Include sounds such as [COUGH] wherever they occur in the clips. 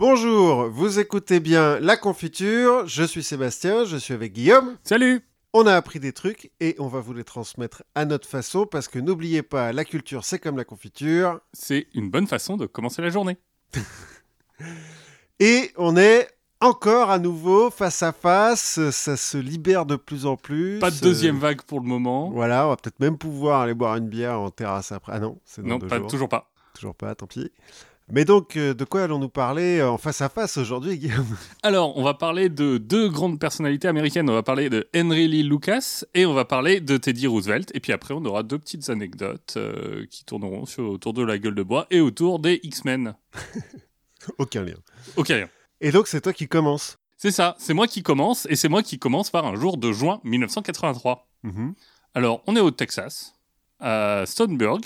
Bonjour, vous écoutez bien La Confiture, je suis Sébastien, je suis avec Guillaume. Salut On a appris des trucs et on va vous les transmettre à notre façon parce que n'oubliez pas, la culture c'est comme la confiture. C'est une bonne façon de commencer la journée. [LAUGHS] Et on est encore à nouveau face à face, ça se libère de plus en plus. Pas de deuxième vague pour le moment. Voilà, on va peut-être même pouvoir aller boire une bière en terrasse après. Ah non, c'est dans Non, deux pas, jours. toujours pas. Toujours pas, tant pis. Mais donc, euh, de quoi allons-nous parler euh, en face à face aujourd'hui, [LAUGHS] Guillaume? Alors, on va parler de deux grandes personnalités américaines. On va parler de Henry Lee Lucas et on va parler de Teddy Roosevelt. Et puis après, on aura deux petites anecdotes euh, qui tourneront sur- autour de la gueule de bois et autour des X-Men. [LAUGHS] Aucun lien. Ok, rien. Et donc, c'est toi qui commence. C'est ça, c'est moi qui commence et c'est moi qui commence par un jour de juin 1983. Mhm. Alors, on est au Texas, à Stoneburg.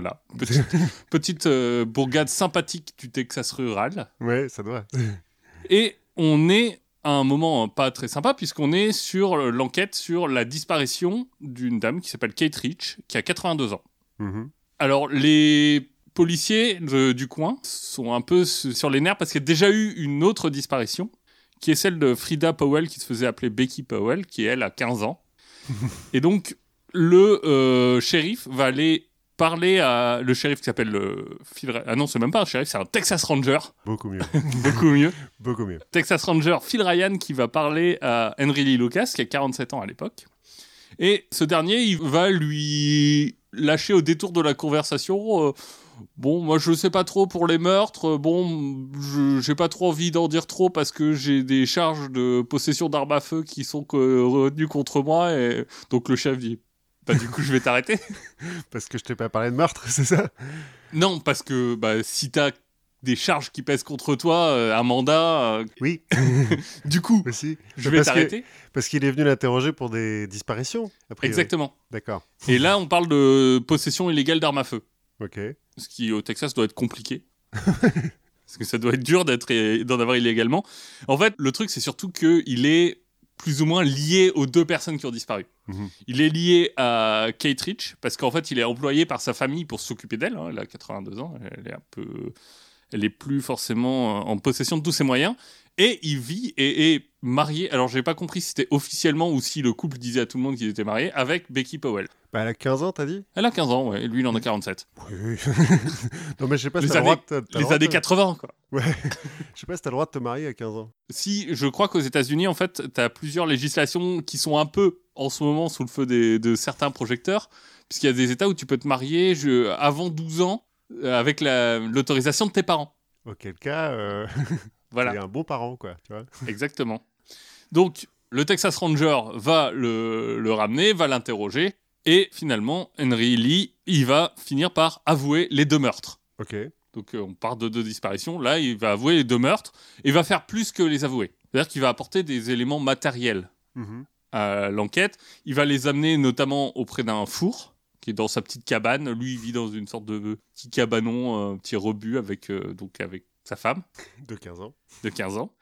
Voilà, petite, [LAUGHS] petite euh, bourgade sympathique du Texas rural. Ouais, ça doit. [LAUGHS] Et on est à un moment pas très sympa, puisqu'on est sur l'enquête sur la disparition d'une dame qui s'appelle Kate Rich, qui a 82 ans. Mhm. Alors, les policiers de- du coin sont un peu su- sur les nerfs parce qu'il y a déjà eu une autre disparition, qui est celle de Frida Powell, qui se faisait appeler Becky Powell, qui elle a 15 ans. [LAUGHS] Et donc, le euh, shérif va aller parler à le shérif qui s'appelle euh, Phil Ah non, c'est même pas un shérif, c'est un Texas Ranger, Beaucoup mieux. [LAUGHS] beaucoup mieux. [LAUGHS] Beaucoup mieux. Texas Ranger Phil Ryan qui va parler à Henry Lee Lucas, qui a 47 ans à l'époque. Et ce dernier, il va lui lâcher au détour de la conversation. euh, bon, moi je sais pas trop pour les meurtres. euh, Bon, j'ai pas trop envie d'en dire trop parce que j'ai des charges de possession d'armes à feu qui sont que- retenues contre moi. Et donc le chef dit. Bah, du coup, je vais t'arrêter. [LAUGHS] Parce que je t'ai pas parlé de meurtre, c'est ça? Non, parce que bah, si t'as des charges qui pèsent contre toi, euh, un mandat, euh, Oui, [LAUGHS] du coup, aussi. je vais t'arrêter. Parce qu'il est venu l'interroger pour des disparitions. Exactement. D'accord. Et là, on parle de possession illégale d'armes à feu. Ok. Ce qui, au Texas, doit être compliqué. [LAUGHS] Parce que ça doit être dur d'être d'en avoir illégalement. En fait, le truc, c'est surtout qu'il est plus ou moins lié aux deux personnes qui ont disparu. Mhm. Il est lié à Kate Rich, parce qu'en fait, il est employé par sa famille pour s'occuper d'elle. hein. Elle a 82 ans, elle est un peu... Elle est plus forcément en possession de tous ses moyens. Et il vit et est marié, alors j'ai pas compris si c'était officiellement ou si le couple disait à tout le monde qu'ils étaient mariés, avec Becky Powell. Bah, elle a 15 ans, t'as dit? Elle a 15 ans, ouais, et lui il en a 47. Oui. [LAUGHS] non, mais je sais pas si t'as le droit années- de... t'as- t'as le Les droit années de- 80, quoi. Ouais. [LAUGHS] je sais pas si t'as le droit de te marier à 15 ans. Si, je crois qu'aux États-Unis, en fait, tu as plusieurs législations qui sont un peu, en ce moment, sous le feu des- de certains projecteurs, puisqu'il y a des États où tu peux te marier je- avant 12 ans euh, avec la- l'autorisation de tes parents. Auquel cas, euh... [LAUGHS] Voilà. t'es un bon parent, quoi. Tu vois [LAUGHS] Exactement. Donc, le Texas Ranger va le, le ramener, va l'interroger, et finalement, Henry Lee, il va finir par avouer les deux meurtres. Ok. Donc, euh, on part de deux disparitions. Là, il va avouer les deux meurtres, et va faire plus que les avouer. C'est-à-dire qu'il va apporter des éléments matériels Mhm. à l'enquête. Il va les amener notamment auprès d'un four, qui est dans sa petite cabane. Lui, il vit dans une sorte de petit cabanon, un petit rebut avec, euh, donc avec sa femme De 15 ans. de 15 ans.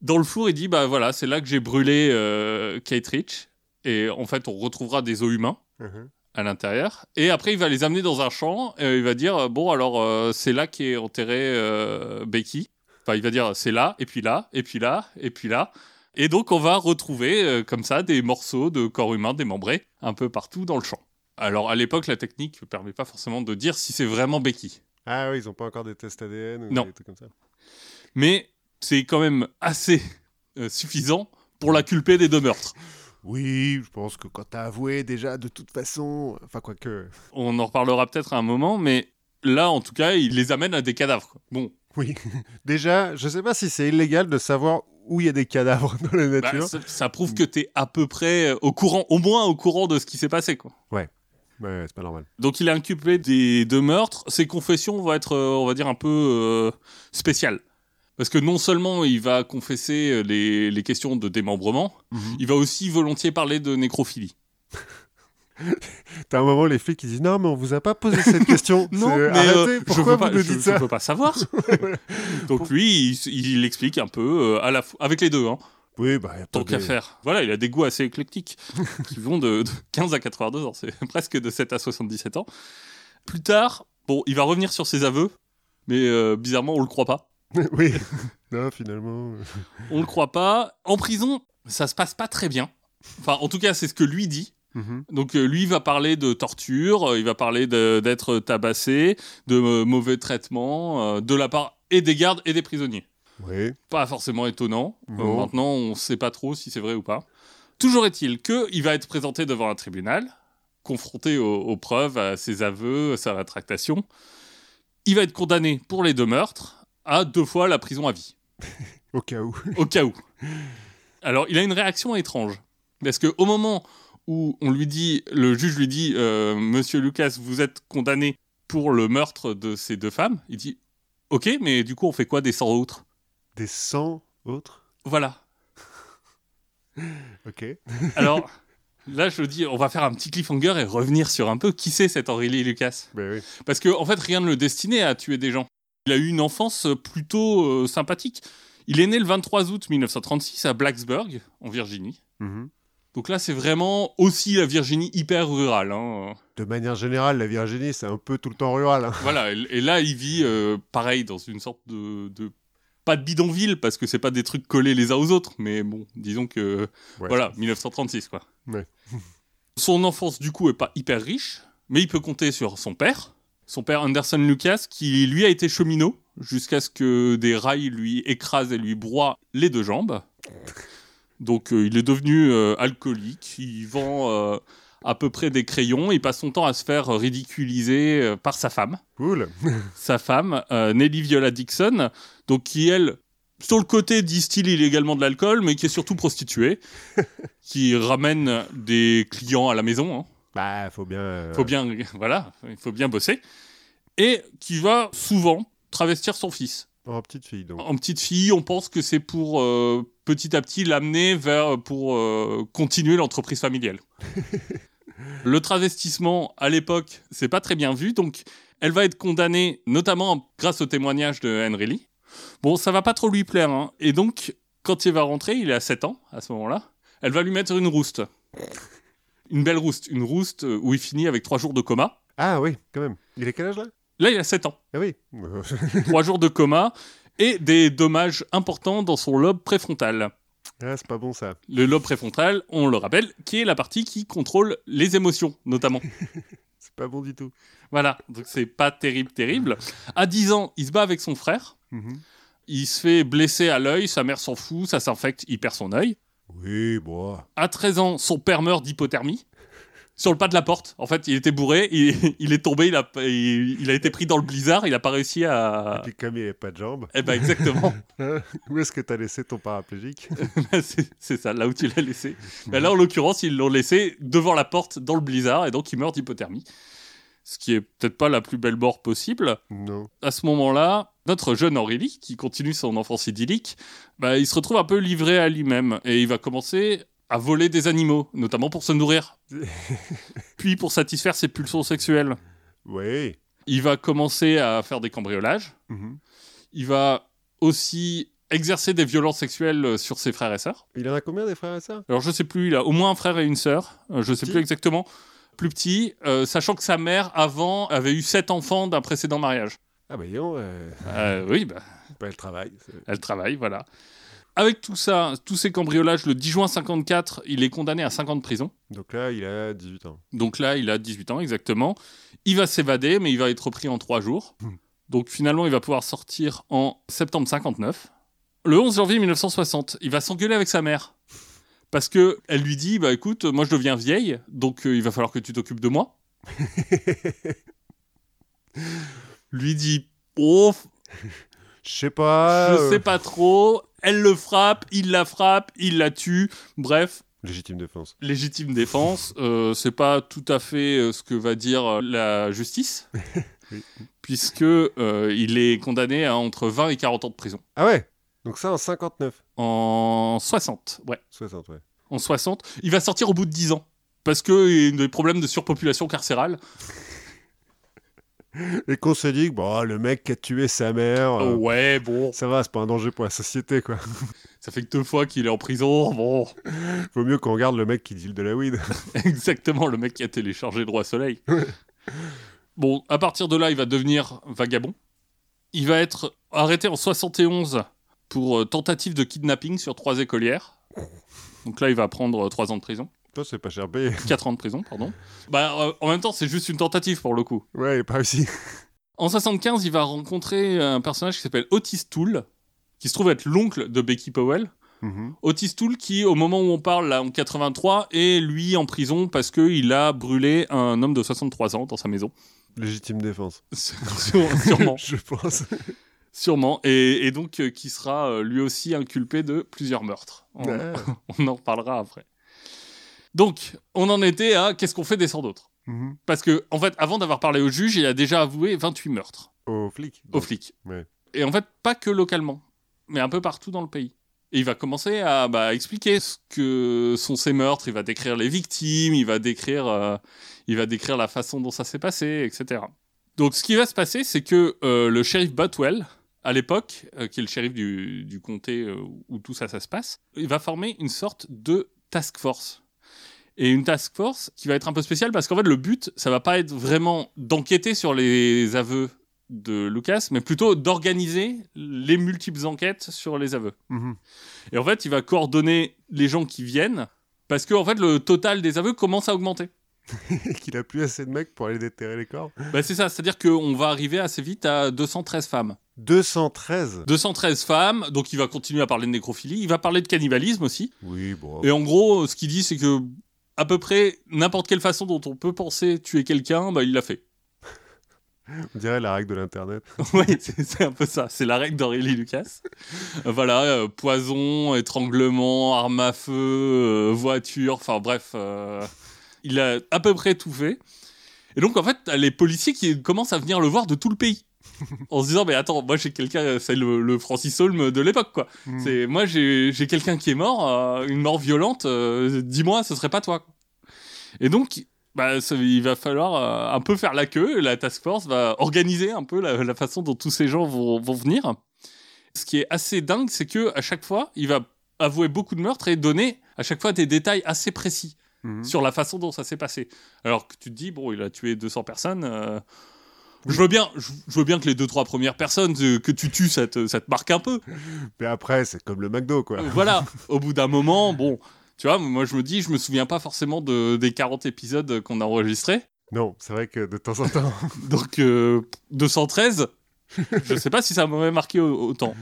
Dans le four, il dit bah voilà, c'est là que j'ai brûlé euh, Kate Rich. Et en fait, on retrouvera des os humains Mhm. à l'intérieur. Et après, il va les amener dans un champ. Et il va dire bon, alors euh, c'est là qu'est enterré euh, Becky. Enfin, il va dire c'est là, et puis là, et puis là, et puis là. Et donc, on va retrouver comme ça des morceaux de corps humain démembrés un peu partout dans le champ. Alors, à l'époque, la technique ne permet pas forcément de dire si c'est vraiment Becky. Ah oui, ils ont pas encore des tests ADN ou Non. des trucs comme ça. Mais c'est quand même assez euh, suffisant pour la culper des deux meurtres. Oui, je pense que quand t'as avoué déjà, de toute façon, enfin quoique, On en reparlera peut-être à un moment, mais là, en tout cas, il les amène à des cadavres. quoi. Bon, oui. [LAUGHS] déjà, je sais pas si c'est illégal de savoir où il y a des cadavres [LAUGHS] dans la bah, nature. ça, ça prouve que t'es à peu près au courant, au moins au courant de ce qui s'est passé. Quoi. ouais, ouais, c'est pas normal. Donc il est inculpé des deux meurtres. Ses confessions vont être, euh, on va dire, un peu euh, spéciales. Parce que non seulement il va confesser euh, les, les questions de démembrement, il va aussi volontiers parler de nécrophilie. [LAUGHS] T'as un moment les flics qui disent non mais on vous a pas posé cette [LAUGHS] question. Non, mais arrêtez, euh, je peux pas, je- je peux pas savoir. [LAUGHS] Donc lui, il, il explique un peu euh, à la avec les deux, hein, Oui, bah tant qu'à faire. Voilà, il a des goûts assez éclectiques [LAUGHS] qui vont de, de 15 à 82 ans, c'est [LAUGHS] presque de 7 à 77 ans. Plus tard, bon, il va revenir sur ses aveux, mais euh, bizarrement, on le croit pas. [LAUGHS] oui. Non, finalement. On le croit pas. En prison, ça se passe pas très bien. Enfin, en tout cas, c'est ce que lui dit. mhm. Donc euh, lui va parler de torture, euh, il va parler d'être tabassé, de euh, mauvais traitements de la part et des gardes et des prisonniers. Oui. Pas forcément étonnant. Euh, maintenant, on sait pas trop si c'est vrai ou pas. Toujours est-il qu'il va être présenté devant un tribunal, confronté aux, aux preuves, à ses aveux, à sa rétractation. Il va être condamné pour les deux meurtres à deux fois la prison à vie [LAUGHS] Au cas où. au cas où. Alors, il a une réaction étrange. Parce que au moment où on lui dit, le juge lui dit, euh, Monsieur Lucas, vous êtes condamné pour le meurtre de ces deux femmes, il dit, ok, mais du coup, on fait quoi des 100 autres? Des 100 autres Voilà. [LAUGHS] Ok. Alors, là, je dis, on va faire un petit cliffhanger et revenir sur un peu qui c'est cet Aurélie Lucas. Ben oui. Parce que, en fait, rien ne le destinait à tuer des gens. Il a eu une enfance plutôt euh, sympathique. Il est né le 23 août 1936 à Blacksburg, en Virginie. Mhm. Donc là, c'est vraiment aussi la Virginie hyper rurale. hein. De manière générale, la Virginie, c'est un peu tout le temps rural. hein. Voilà, et, et là, il vit euh, pareil dans une sorte de, de- Pas de bidonville, parce que c'est pas des trucs collés les uns aux autres, mais bon, disons que... Ouais. Voilà, 1936, quoi. Ouais. [LAUGHS] Son enfance, du coup, est pas hyper riche, mais il peut compter sur son père, son père Anderson Lucas, qui lui a été cheminot, jusqu'à ce que des rails lui écrasent et lui broient les deux jambes. Donc euh, il est devenu euh, alcoolique, il vend euh, à peu près des crayons, il passe son temps à se faire ridiculiser euh, par sa femme Cool. [LAUGHS] sa femme, euh, Nelly Viola Dixon, donc qui elle, sur le côté distille illégalement de l'alcool, mais qui est surtout prostituée, [LAUGHS] qui ramène des clients à la maison. hein. Bah, faut bien. euh, Faut bien, voilà, il faut bien bosser, et qui va souvent travestir son fils. En petite fille, donc. En petite fille, on pense que c'est pour euh, petit à petit l'amener vers pour euh, continuer l'entreprise familiale. [LAUGHS] le travestissement à l'époque, c'est pas très bien vu, donc elle va être condamnée notamment grâce au témoignage de Henry Lee. Bon, ça va pas trop lui plaire, hein. et donc quand il va rentrer, il à 7 ans à ce moment-là, elle va lui mettre une rouste. [LAUGHS] Une belle rouste, une rouste euh, où il finit avec 3 jours de coma. Ah oui, quand même. Il est quel âge là? Là, il a 7 ans. Ah oui. [LAUGHS] trois jours de coma et des dommages importants dans son lobe préfrontal. ah, c'est pas bon ça. Le lobe préfrontal, on le rappelle, qui est la partie qui contrôle les émotions, notamment. [LAUGHS] C'est pas bon du tout. voilà, donc c'est pas terrible, terrible. À 10 ans, il se bat avec son frère. Mhm. Il se fait blesser à l'œil, sa mère s'en fout, ça s'infecte, il perd son œil. Oui, bon. À 13 ans, son père meurt d'hypothermie. Sur le pas de la porte. En fait, il était bourré, il, [LAUGHS] il est tombé, il a, il, il a été pris dans le blizzard, il a pas réussi Et à. puis comme il avait pas de jambes, Eh ben, exactement. [LAUGHS] où est-ce que t'as laissé ton paraplégique [LAUGHS] c'est c'est ça, là où tu l'as laissé. Mais là, en l'occurrence, ils l'ont laissé devant la porte dans le blizzard et donc il meurt d'hypothermie. Ce qui est peut-être pas la plus belle mort possible. Non. À ce moment-là, notre jeune Aurélie, qui continue son enfance idyllique, bah, il se retrouve un peu livré à lui-même et il va commencer à voler des animaux, notamment pour se nourrir, [LAUGHS] puis pour satisfaire ses pulsions sexuelles. Oui. Il va commencer à faire des cambriolages. Mhm. Il va aussi exercer des violences sexuelles euh, sur ses frères et sœurs. Il en a combien des frères et sœurs? Alors je sais plus, il a au moins un frère et une sœur, euh, je sais Petit. plus exactement, plus petit, euh, sachant que sa mère avant avait eu sept enfants d'un précédent mariage. Ah bah euh, Euh, oui, bah, pas le travail. c'est- elle travaille, voilà. Avec tout ça, tous ces cambriolages, le 10 juin 54, il est condamné à 5 ans de prison. Donc là, il a 18 ans. Donc là, il a 18 ans exactement. Il va s'évader, mais il va être repris en 3 jours. Hmm. Donc finalement, il va pouvoir sortir en septembre 59. Le 11 janvier 1960, il va s'engueuler avec sa mère. Parce que elle lui dit, bah écoute, moi je deviens vieille, donc euh, il va falloir que tu t'occupes de moi. [LAUGHS] Lui dit, oh, Je sais pas. je euh, sais pas trop. Elle le frappe, il la frappe, il la tue. Bref, Légitime défense. légitime défense. [LAUGHS] Euh, c'est pas tout à fait euh, ce que va dire euh, la justice, [LAUGHS] Oui. puisque euh, il est condamné à entre 20 et 40 ans de prison. Ah ouais Donc ça en 59. En 60, ouais. 60, ouais. En 60. Il va sortir au bout de 10 ans. Parce qu'il y a des problèmes de surpopulation carcérale. [LAUGHS] Et qu'on se dit que bon, le mec qui a tué sa mère, euh, ouais, bon. ça va, c'est pas un danger pour la société, quoi. [LAUGHS] Ça fait que deux fois qu'il est en prison. Bon, Vaut mieux qu'on regarde le mec qui deal de la weed. [LAUGHS] exactement, le mec qui a téléchargé Droit Soleil. [LAUGHS] bon, à partir de là, il va devenir vagabond. Il va être arrêté en 71 pour euh, tentative de kidnapping sur trois écolières. Donc là, il va prendre 3 ans de prison. Toi, c'est pas cher payé. 4 ans de prison, pardon. Bah, euh, en même temps, c'est juste une tentative pour le coup. Ouais, pas réussi. En 75, il va rencontrer un personnage qui s'appelle Otis Toole, qui se trouve être l'oncle de Becky Powell. Mhm. Otis Toole qui, au moment où on parle, là, en 83, est lui en prison parce qu'il a brûlé un homme de 63 ans dans sa maison. Légitime défense. Sûre- [LAUGHS] Sûrement. [LAUGHS] Je pense. Sûrement. Et, et donc, euh, qui sera euh, lui aussi inculpé de plusieurs meurtres. On, Ouais. [LAUGHS] on en reparlera après. Donc, on en était à qu'est-ce qu'on fait des 100 d'autres Mhm. Parce que, en fait, avant d'avoir parlé au juge, il a déjà avoué 28 meurtres Au flic. aux flics. ouais. Et en fait, pas que localement, mais un peu partout dans le pays. Et il va commencer à bah, expliquer ce que sont ces meurtres. Il va décrire les victimes, il va décrire, euh, il va décrire la façon dont ça s'est passé, etc. Donc, ce qui va se passer, c'est que euh, le shérif Botwell, à l'époque, euh, qui est le shérif du, du comté où tout ça, ça se passe, il va former une sorte de task force. Et une task force qui va être un peu spéciale parce qu'en fait, le but, ça va pas être vraiment d'enquêter sur les aveux de Lucas, mais plutôt d'organiser les multiples enquêtes sur les aveux. Mhm. Et en fait, il va coordonner les gens qui viennent parce que en fait, le total des aveux commence à augmenter. Et [LAUGHS] qu'il a plus assez de mecs pour aller déterrer les corps. Bah, c'est ça, c'est-à-dire qu'on va arriver assez vite à 213 femmes. 213. 213 femmes, donc il va continuer à parler de nécrophilie, il va parler de cannibalisme aussi. Oui, bon. Et en gros, ce qu'il dit, c'est que à peu près n'importe quelle façon dont on peut penser tuer quelqu'un, bah, il l'a fait. [LAUGHS] On dirait la règle de l'internet. [LAUGHS] oui, c'est un peu ça. C'est la règle d'Aurélie Lucas. Euh, voilà, euh, poison, étranglement, arme à feu, euh, voiture, enfin bref, euh, il a à peu près tout fait. Et donc en fait, les policiers qui commencent à venir le voir de tout le pays. [LAUGHS] en se disant, mais attends, moi j'ai quelqu'un, c'est le, le Francis Holm de l'époque, quoi. Mhm. C'est moi j'ai quelqu'un qui est mort, euh, une mort violente. euh, Dis-moi, ce serait pas toi. Et donc, bah, ça- il va falloir euh, un peu faire la queue. La task force va organiser un peu la, la façon dont tous ces gens vont, vont venir. Ce qui est assez dingue, c'est que à chaque fois, il va avouer beaucoup de meurtres et donner à chaque fois des détails assez précis Mhm. sur la façon dont ça s'est passé. Alors que tu te dis, bon, il a tué 200 personnes. Euh, Je veux bien, je, veux bien que les deux trois premières personnes euh, que tu tues, ça te, ça te marque un peu. Mais après, c'est comme le McDo, quoi. voilà, au bout d'un moment, bon, tu vois, moi je me dis, je me souviens pas forcément de, des 40 épisodes qu'on a enregistrés. Non, c'est vrai que de temps en temps. [LAUGHS] Donc euh, 213, je sais pas si ça m'aurait marqué au- autant.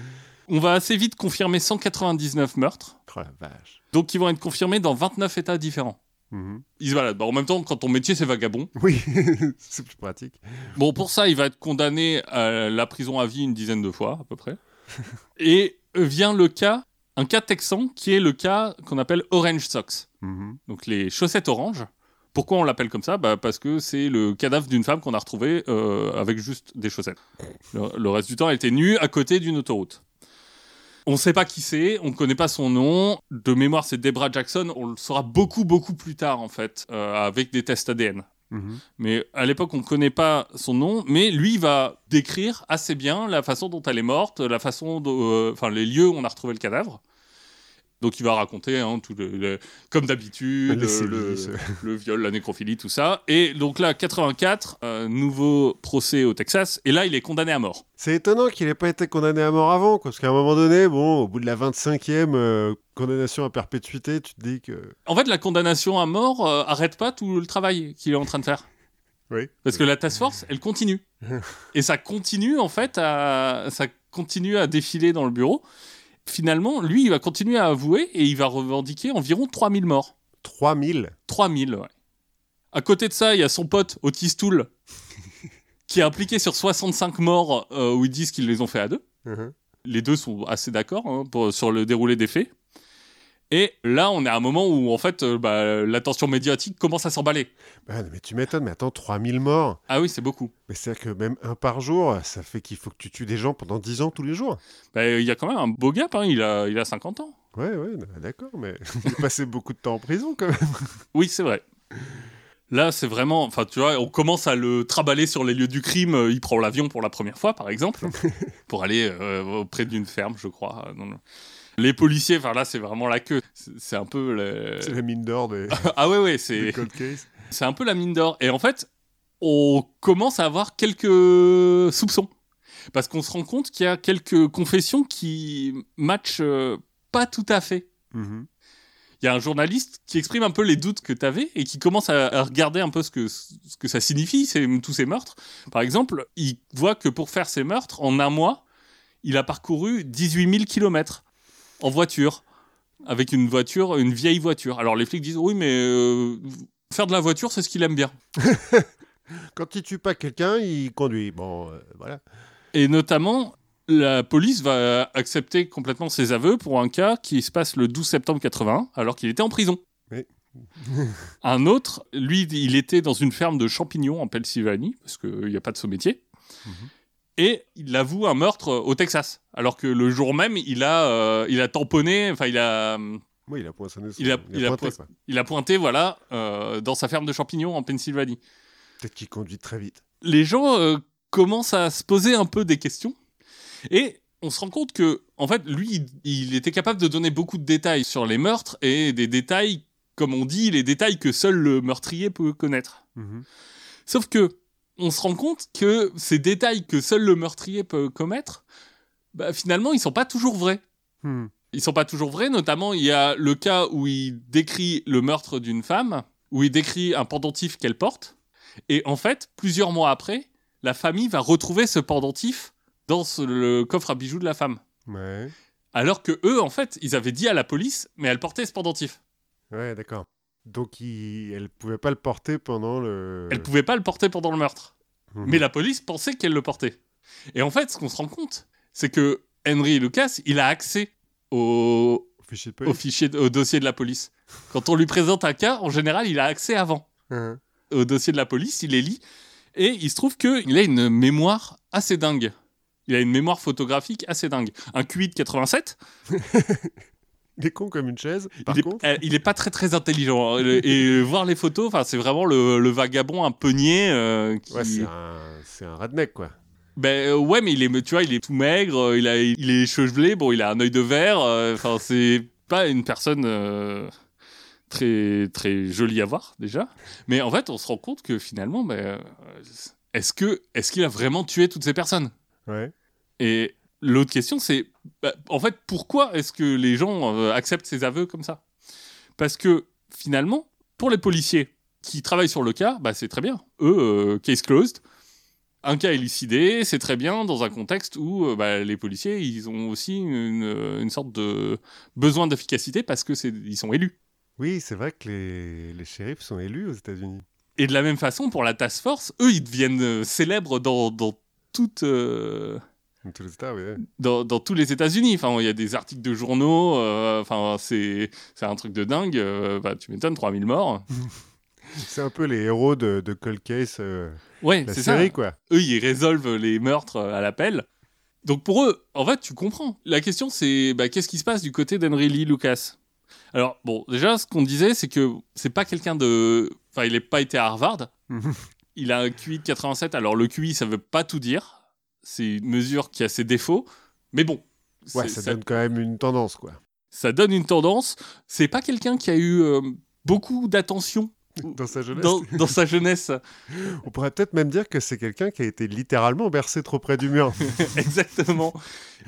On va assez vite confirmer 199 meurtres, Oh la vache. donc qui vont être confirmés dans 29 États différents. Mhm. Ils se baladent. Bah, en même temps, quand ton métier c'est vagabond. [LAUGHS] Oui, [LAUGHS] c'est plus pratique. Bon, pour ça, il va être condamné à la prison à vie une dizaine de fois, à peu près. [LAUGHS] Et euh, vient le cas, un cas texan, qui est le cas qu'on appelle Orange Socks. Mhm. donc les chaussettes oranges. Pourquoi on l'appelle comme ça? Bah Parce que c'est le cadavre d'une femme qu'on a retrouvé euh, avec juste des chaussettes. Le, le reste du temps, elle était nue à côté d'une autoroute. On ne sait pas qui c'est, on ne connaît pas son nom. De mémoire, c'est Debra Jackson. On le saura beaucoup, beaucoup plus tard, en fait, euh, avec des tests ADN. Mhm. Mais à l'époque, on ne connaît pas son nom, mais lui il va décrire assez bien la façon dont elle est morte, la façon, euh, enfin les lieux où on a retrouvé le cadavre. Donc il va raconter hein, tout le, le- comme d'habitude, Les [LAUGHS] le, viol, la nécrophilie, tout ça. Et donc là, 84, euh, nouveau procès au Texas, et là il est condamné à mort. C'est étonnant qu'il n'ait pas été condamné à mort avant, quoi, parce qu'à un moment donné, bon, au bout de la 25e euh, condamnation à perpétuité, tu te dis que. En fait, la condamnation à mort euh, arrête pas tout le travail qu'il est en train de faire. Oui. Parce que la task force, elle continue. [LAUGHS] Et ça continue, en fait, à, ça continue à défiler dans le bureau. Finalement, lui, il va continuer à avouer et il va revendiquer environ 3000 morts. 3000 3000, ouais. À côté de ça, il y a son pote Otis Toole, [LAUGHS] qui est impliqué sur 65 morts euh, où ils disent qu'ils les ont fait à deux. Mhm. Les deux sont assez d'accord hein, sur le déroulé des faits. Et là, on est à un moment où, en fait, euh, bah, l'attention médiatique commence à s'emballer. Bah, mais tu m'étonnes, mais attends, 3000 morts Ah oui, c'est beaucoup. Mais c'est-à-dire que même un par jour, ça fait qu'il faut que tu tues des gens pendant 10 ans tous les jours. Bah, Il y a quand même un beau gap, hein, il, a, il a 50 ans. Ouais, ouais, d'accord, mais [LAUGHS] il a passé beaucoup de temps en prison quand même. [LAUGHS] Oui, c'est vrai. Là, c'est vraiment. Enfin, tu vois, on commence à le traballer sur les lieux du crime. Euh, Il prend l'avion pour la première fois, par exemple, [LAUGHS] pour aller euh, auprès d'une ferme, je crois. dans le- Les policiers, enfin là, c'est vraiment la queue. C'est un peu. le- C'est la mine d'or des, [LAUGHS] Ah ouais, ouais, c'est c'est un peu la mine d'or. Et en fait, on commence à avoir quelques soupçons. Parce qu'on se rend compte qu'il y a quelques confessions qui matchent euh, pas tout à fait. Mhm. Il y a un journaliste qui exprime un peu les doutes que tu avais et qui commence à, à regarder un peu ce que, ce que ça signifie, ces- tous ces meurtres. Par exemple, il voit que pour faire ces meurtres, en un mois, il a parcouru 18 000 kilomètres en voiture, avec une voiture, une vieille voiture. Alors les flics disent oui, mais euh, faire de la voiture, c'est ce qu'il aime bien. [LAUGHS] Quand il tue pas quelqu'un, il conduit. Bon, euh, voilà. Et notamment, la police va accepter complètement ses aveux pour un cas qui se passe le 12 septembre 81, alors qu'il était en prison. Oui. [LAUGHS] un autre, lui, il était dans une ferme de champignons en Pennsylvanie, parce qu'il n'y a pas de sommetier. Mhm. Et il avoue un meurtre au Texas, alors que le jour même, il a, euh, il a tamponné, enfin, il a, Oui, il a poinçonné. son- Il a- il a pointé, il a pointé, voilà, euh, dans sa ferme de champignons en Pennsylvanie. Peut-être qu'il conduit très vite. les gens euh, commencent à se poser un peu des questions. Et on se rend compte que, en fait, lui, il, il était capable de donner beaucoup de détails sur les meurtres et des détails, comme on dit, les détails que seul le meurtrier peut connaître. Mhm. Sauf que, on se rend compte que ces détails que seul le meurtrier peut commettre, bah, finalement, ils sont pas toujours vrais. Hmm. Ils sont pas toujours vrais, notamment il y a le cas où il décrit le meurtre d'une femme, où il décrit un pendentif qu'elle porte, et en fait, plusieurs mois après, la famille va retrouver ce pendentif dans ce- le coffre à bijoux de la femme. Ouais. Alors que eux, en fait, ils avaient dit à la police, mais elle portait ce pendentif. Ouais, d'accord. Donc, il... elle pouvait pas le porter pendant le. Elle pouvait pas le porter pendant le meurtre. Mhm. Mais la police pensait qu'elle le portait. Et en fait, ce qu'on se rend compte, c'est que Henry Lucas, il a accès au, Au fichier de au dossier de la police. Quand on lui présente un cas, en général, il a accès avant Hein. au dossier de la police, il les lit, et il se trouve qu'il a une mémoire assez dingue. Il a une mémoire photographique assez dingue. Un QI de 87, [LAUGHS] Il est con comme une chaise. Par il, est, contre. euh, il est pas très très intelligent. hein. Et, et voir les photos, enfin, c'est vraiment le, le vagabond un peu niais. euh, qui... Ouais, c'est un... un redneck, quoi. Ben euh, ouais, mais il est, tu vois, il est tout maigre, euh, il a, il est chevelé, bon, il a un œil de verre. euh, Enfin, c'est pas une personne euh, très très jolie à voir déjà. Mais en fait, on se rend compte que finalement, ben, euh, est-ce que est-ce qu'il a vraiment tué toutes ces personnes? Ouais. Et l'autre question, c'est bah, en fait, pourquoi est-ce que les gens euh, acceptent ces aveux comme ça? Parce que finalement, pour les policiers qui travaillent sur le cas, bah, c'est très bien. Eux, euh, case closed. Un cas élucidé, c'est très bien dans un contexte où euh, bah, les policiers, ils ont aussi une, une sorte de besoin d'efficacité parce que c'est ils sont élus. Oui, c'est vrai que les... les shérifs sont élus aux États-Unis. Et de la même façon, pour la task force, eux, ils deviennent célèbres dans, dans toute, tous les États, oui. dans, dans tous les États-Unis. Enfin, il y a des articles de journaux. euh, Enfin, c'est un truc de dingue. euh, bah, tu m'étonnes, 3000 morts. [LAUGHS] C'est un peu les héros de, de Cold Case, euh, Ouais, c'est ça. série, quoi. Eux, ils résolvent les meurtres euh, à l'appel. Donc pour eux, en fait, tu comprends. La question, c'est bah, qu'est-ce qui se passe du côté d'Henry Lee Lucas? Alors, bon, déjà, ce qu'on disait, c'est que c'est pas quelqu'un de. Enfin, il n'a pas été à Harvard. [LAUGHS] il a un QI de 87. Alors, le QI, ça veut pas tout dire. C'est une mesure qui a ses défauts. Mais bon. Ouais, ça, donne quand même une tendance, quoi. ça donne une tendance. C'est pas quelqu'un qui a eu euh, beaucoup d'attention [LAUGHS] Dans sa jeunesse. dans, dans sa jeunesse. [LAUGHS] On pourrait peut-être même dire que c'est quelqu'un qui a été littéralement bercé trop près du mur. [LAUGHS] Exactement.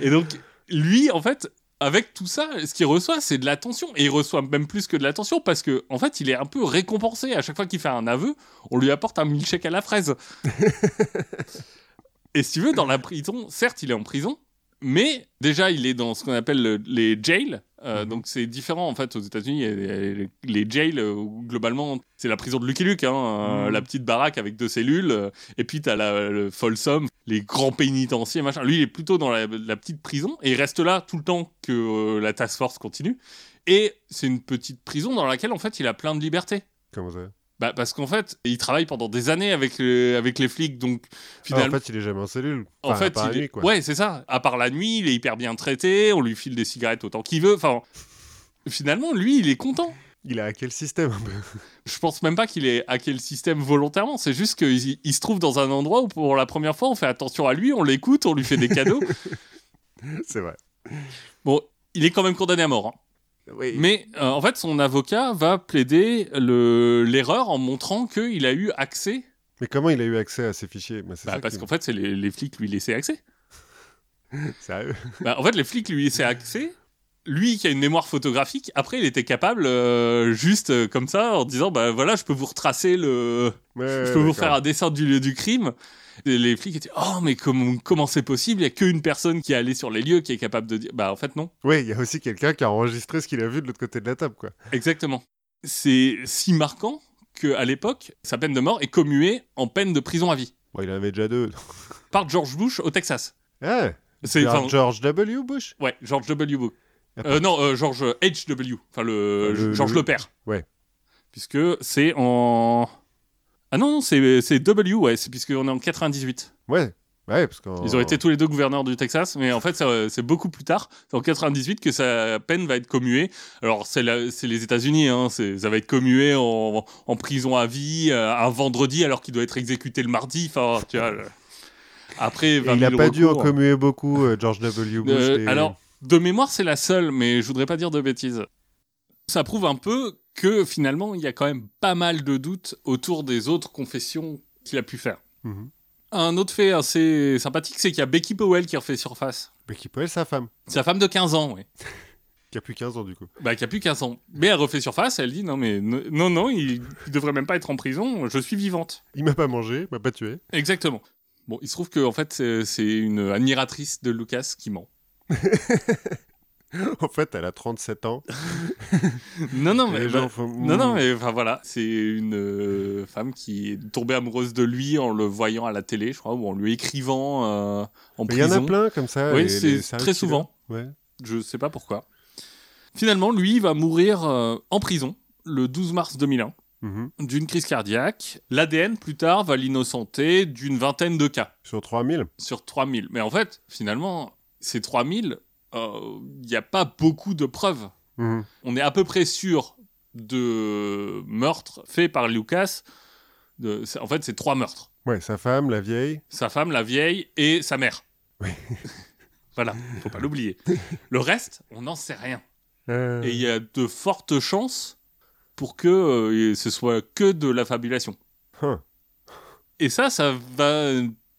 Et donc, lui, en fait, avec tout ça, ce qu'il reçoit, c'est de l'attention. Et il reçoit même plus que de l'attention parce que, en fait, il est un peu récompensé. À chaque fois qu'il fait un aveu, on lui apporte un milkshake à la fraise. Et si tu veux, dans la prison, certes, il est en prison, mais déjà, il est dans ce qu'on appelle le- les jails. Euh, Mhm. Donc, c'est différent, en fait, aux États-Unis. Les, jails, euh, globalement, c'est la prison de Lucky Luke, hein, euh, Mhm. la petite baraque avec deux cellules. et puis, t'as la, le Folsom, les grands pénitenciers, machin. Lui, il est plutôt dans la, la petite prison. Et il reste là tout le temps que euh, la task force continue. Et c'est une petite prison dans laquelle, en fait, il a plein de liberté. Comment ça Bah, parce qu'en fait, il travaille pendant des années avec, les- avec les flics, donc Ah, finalement. En fait, il est jamais en cellule. En fait, la il est- nuit, quoi. ouais, c'est ça. À part la nuit, il est hyper bien traité, on lui file des cigarettes autant qu'il veut. Enfin, finalement, lui, il est content. Il a hacké le système. Je pense même pas qu'il ait hacké le système volontairement. C'est juste qu'il il se trouve dans un endroit où, pour la première fois, on fait attention à lui, on l'écoute, on lui fait des cadeaux. [LAUGHS] c'est vrai. Bon, il est quand même condamné à mort. hein. Oui. Mais euh, en fait, son avocat va plaider le- l'erreur en montrant qu'il a eu accès. Mais comment il a eu accès à ces fichiers? Bah, Bah, ça parce qu'en fait, c'est les, les flics lui laissaient accès. [LAUGHS] Sérieux? Bah, en fait, les flics lui laissaient accès. Lui qui a une mémoire photographique, après il était capable, euh, juste euh, comme ça, en disant bah voilà, je peux vous retracer le. Ouais, je peux vous faire un dessin du lieu du crime. Et les flics étaient oh, mais comment comment c'est possible? Il y a qu'une personne qui est allée sur les lieux qui est capable de dire. Bah en fait, non. Oui, il y a aussi quelqu'un qui a enregistré ce qu'il a vu de l'autre côté de la table, quoi. Exactement. C'est si marquant qu'à l'époque, sa peine de mort est commuée en peine de prison à vie Bon, il en avait déjà deux. par George Bush au Texas. Ah C'est George- W. Bush ouais, George W. Bush. Ah, Euh, non, euh, George H.W. Enfin, le, Le- George le- le père. Ouais. Puisque c'est en. Ah non, non, c'est W, ouais, puisqu'on est en 98. Ouais, ouais, parce qu'en... Ils ont été tous les deux gouverneurs du Texas, mais en fait, c'est beaucoup plus tard. C'est en 98 que sa peine va être commuée. Alors, c'est les États-Unis, hein, ça va être commué en, en prison à vie euh, un vendredi alors qu'il doit être exécuté le mardi. Enfin, tu vois. le- Après, Et 20 il a 000 pas dû en commuer beaucoup, euh, George W. Bush. Euh, et- Alors, de mémoire, c'est la seule, mais je voudrais pas dire de bêtises. Ça prouve un peu que finalement, il y a quand même pas mal de doutes autour des autres confessions qu'il a pu faire. Mhm. Un autre fait assez sympathique, c'est qu'il y a Becky Powell qui refait surface. Peut être sa femme, Sa femme de 15 ans, oui. [LAUGHS] qui a plus 15 ans du coup. Bah, qui a plus 15 ans. Mais elle refait surface, elle dit non, mais non, non, il, il devrait même pas être en prison, je suis vivante. Il m'a pas mangé, il m'a pas tué. Exactement. Bon, il se trouve que en fait, c'est une admiratrice de Lucas qui ment. [LAUGHS] [LAUGHS] en fait, elle a 37 ans. [LAUGHS] Non, non, mais bah, font, Non, non, hmm. mais enfin voilà, c'est une euh, femme qui est tombée amoureuse de lui en le voyant à la télé, je crois, ou en lui écrivant euh, en Mais il y en prison. a plein comme ça. Oui, c'est très souvent. Ouais. Je sais pas pourquoi. Finalement, lui, il va mourir euh, en prison le 12 mars 2001 Mhm. d'une crise cardiaque. L'ADN, plus tard, va l'innocenter d'une vingtaine de cas Sur 3000 sur 3000. Mais en fait, finalement, ces 3000, euh, il n'y a pas beaucoup de preuves. Mhm. on est à peu près sûr de meurtres faits par Lucas. De, en fait, c'est trois meurtres. Ouais, sa femme, la vieille. Sa femme, la vieille, et sa mère. Oui. [LAUGHS] voilà, faut pas l'oublier. [LAUGHS] Le reste, on n'en sait rien. Euh, Et il y a de fortes chances pour que euh, ce soit que de la fabulation. Huh. Et ça, ça va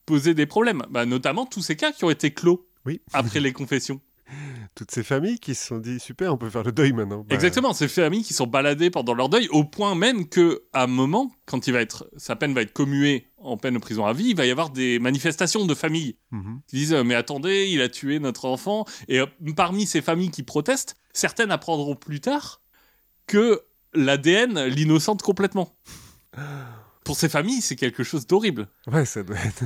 poser des problèmes. Bah, notamment tous ces cas qui ont été clos Oui. après les confessions. Toutes ces familles qui se sont dit super, on peut faire le deuil maintenant. Bah, Exactement, ces familles qui sont baladées pendant leur deuil, au point même que, à un moment, quand il va être, sa peine va être commuée en peine de prison à vie, il va y avoir des manifestations de familles mhm. qui disent euh, mais attendez, il a tué notre enfant. Et euh, parmi ces familles qui protestent, certaines apprendront plus tard que l'ADN l'innocente complètement. [GASPS] Pour ces familles, c'est quelque chose d'horrible. Ouais, ça doit être.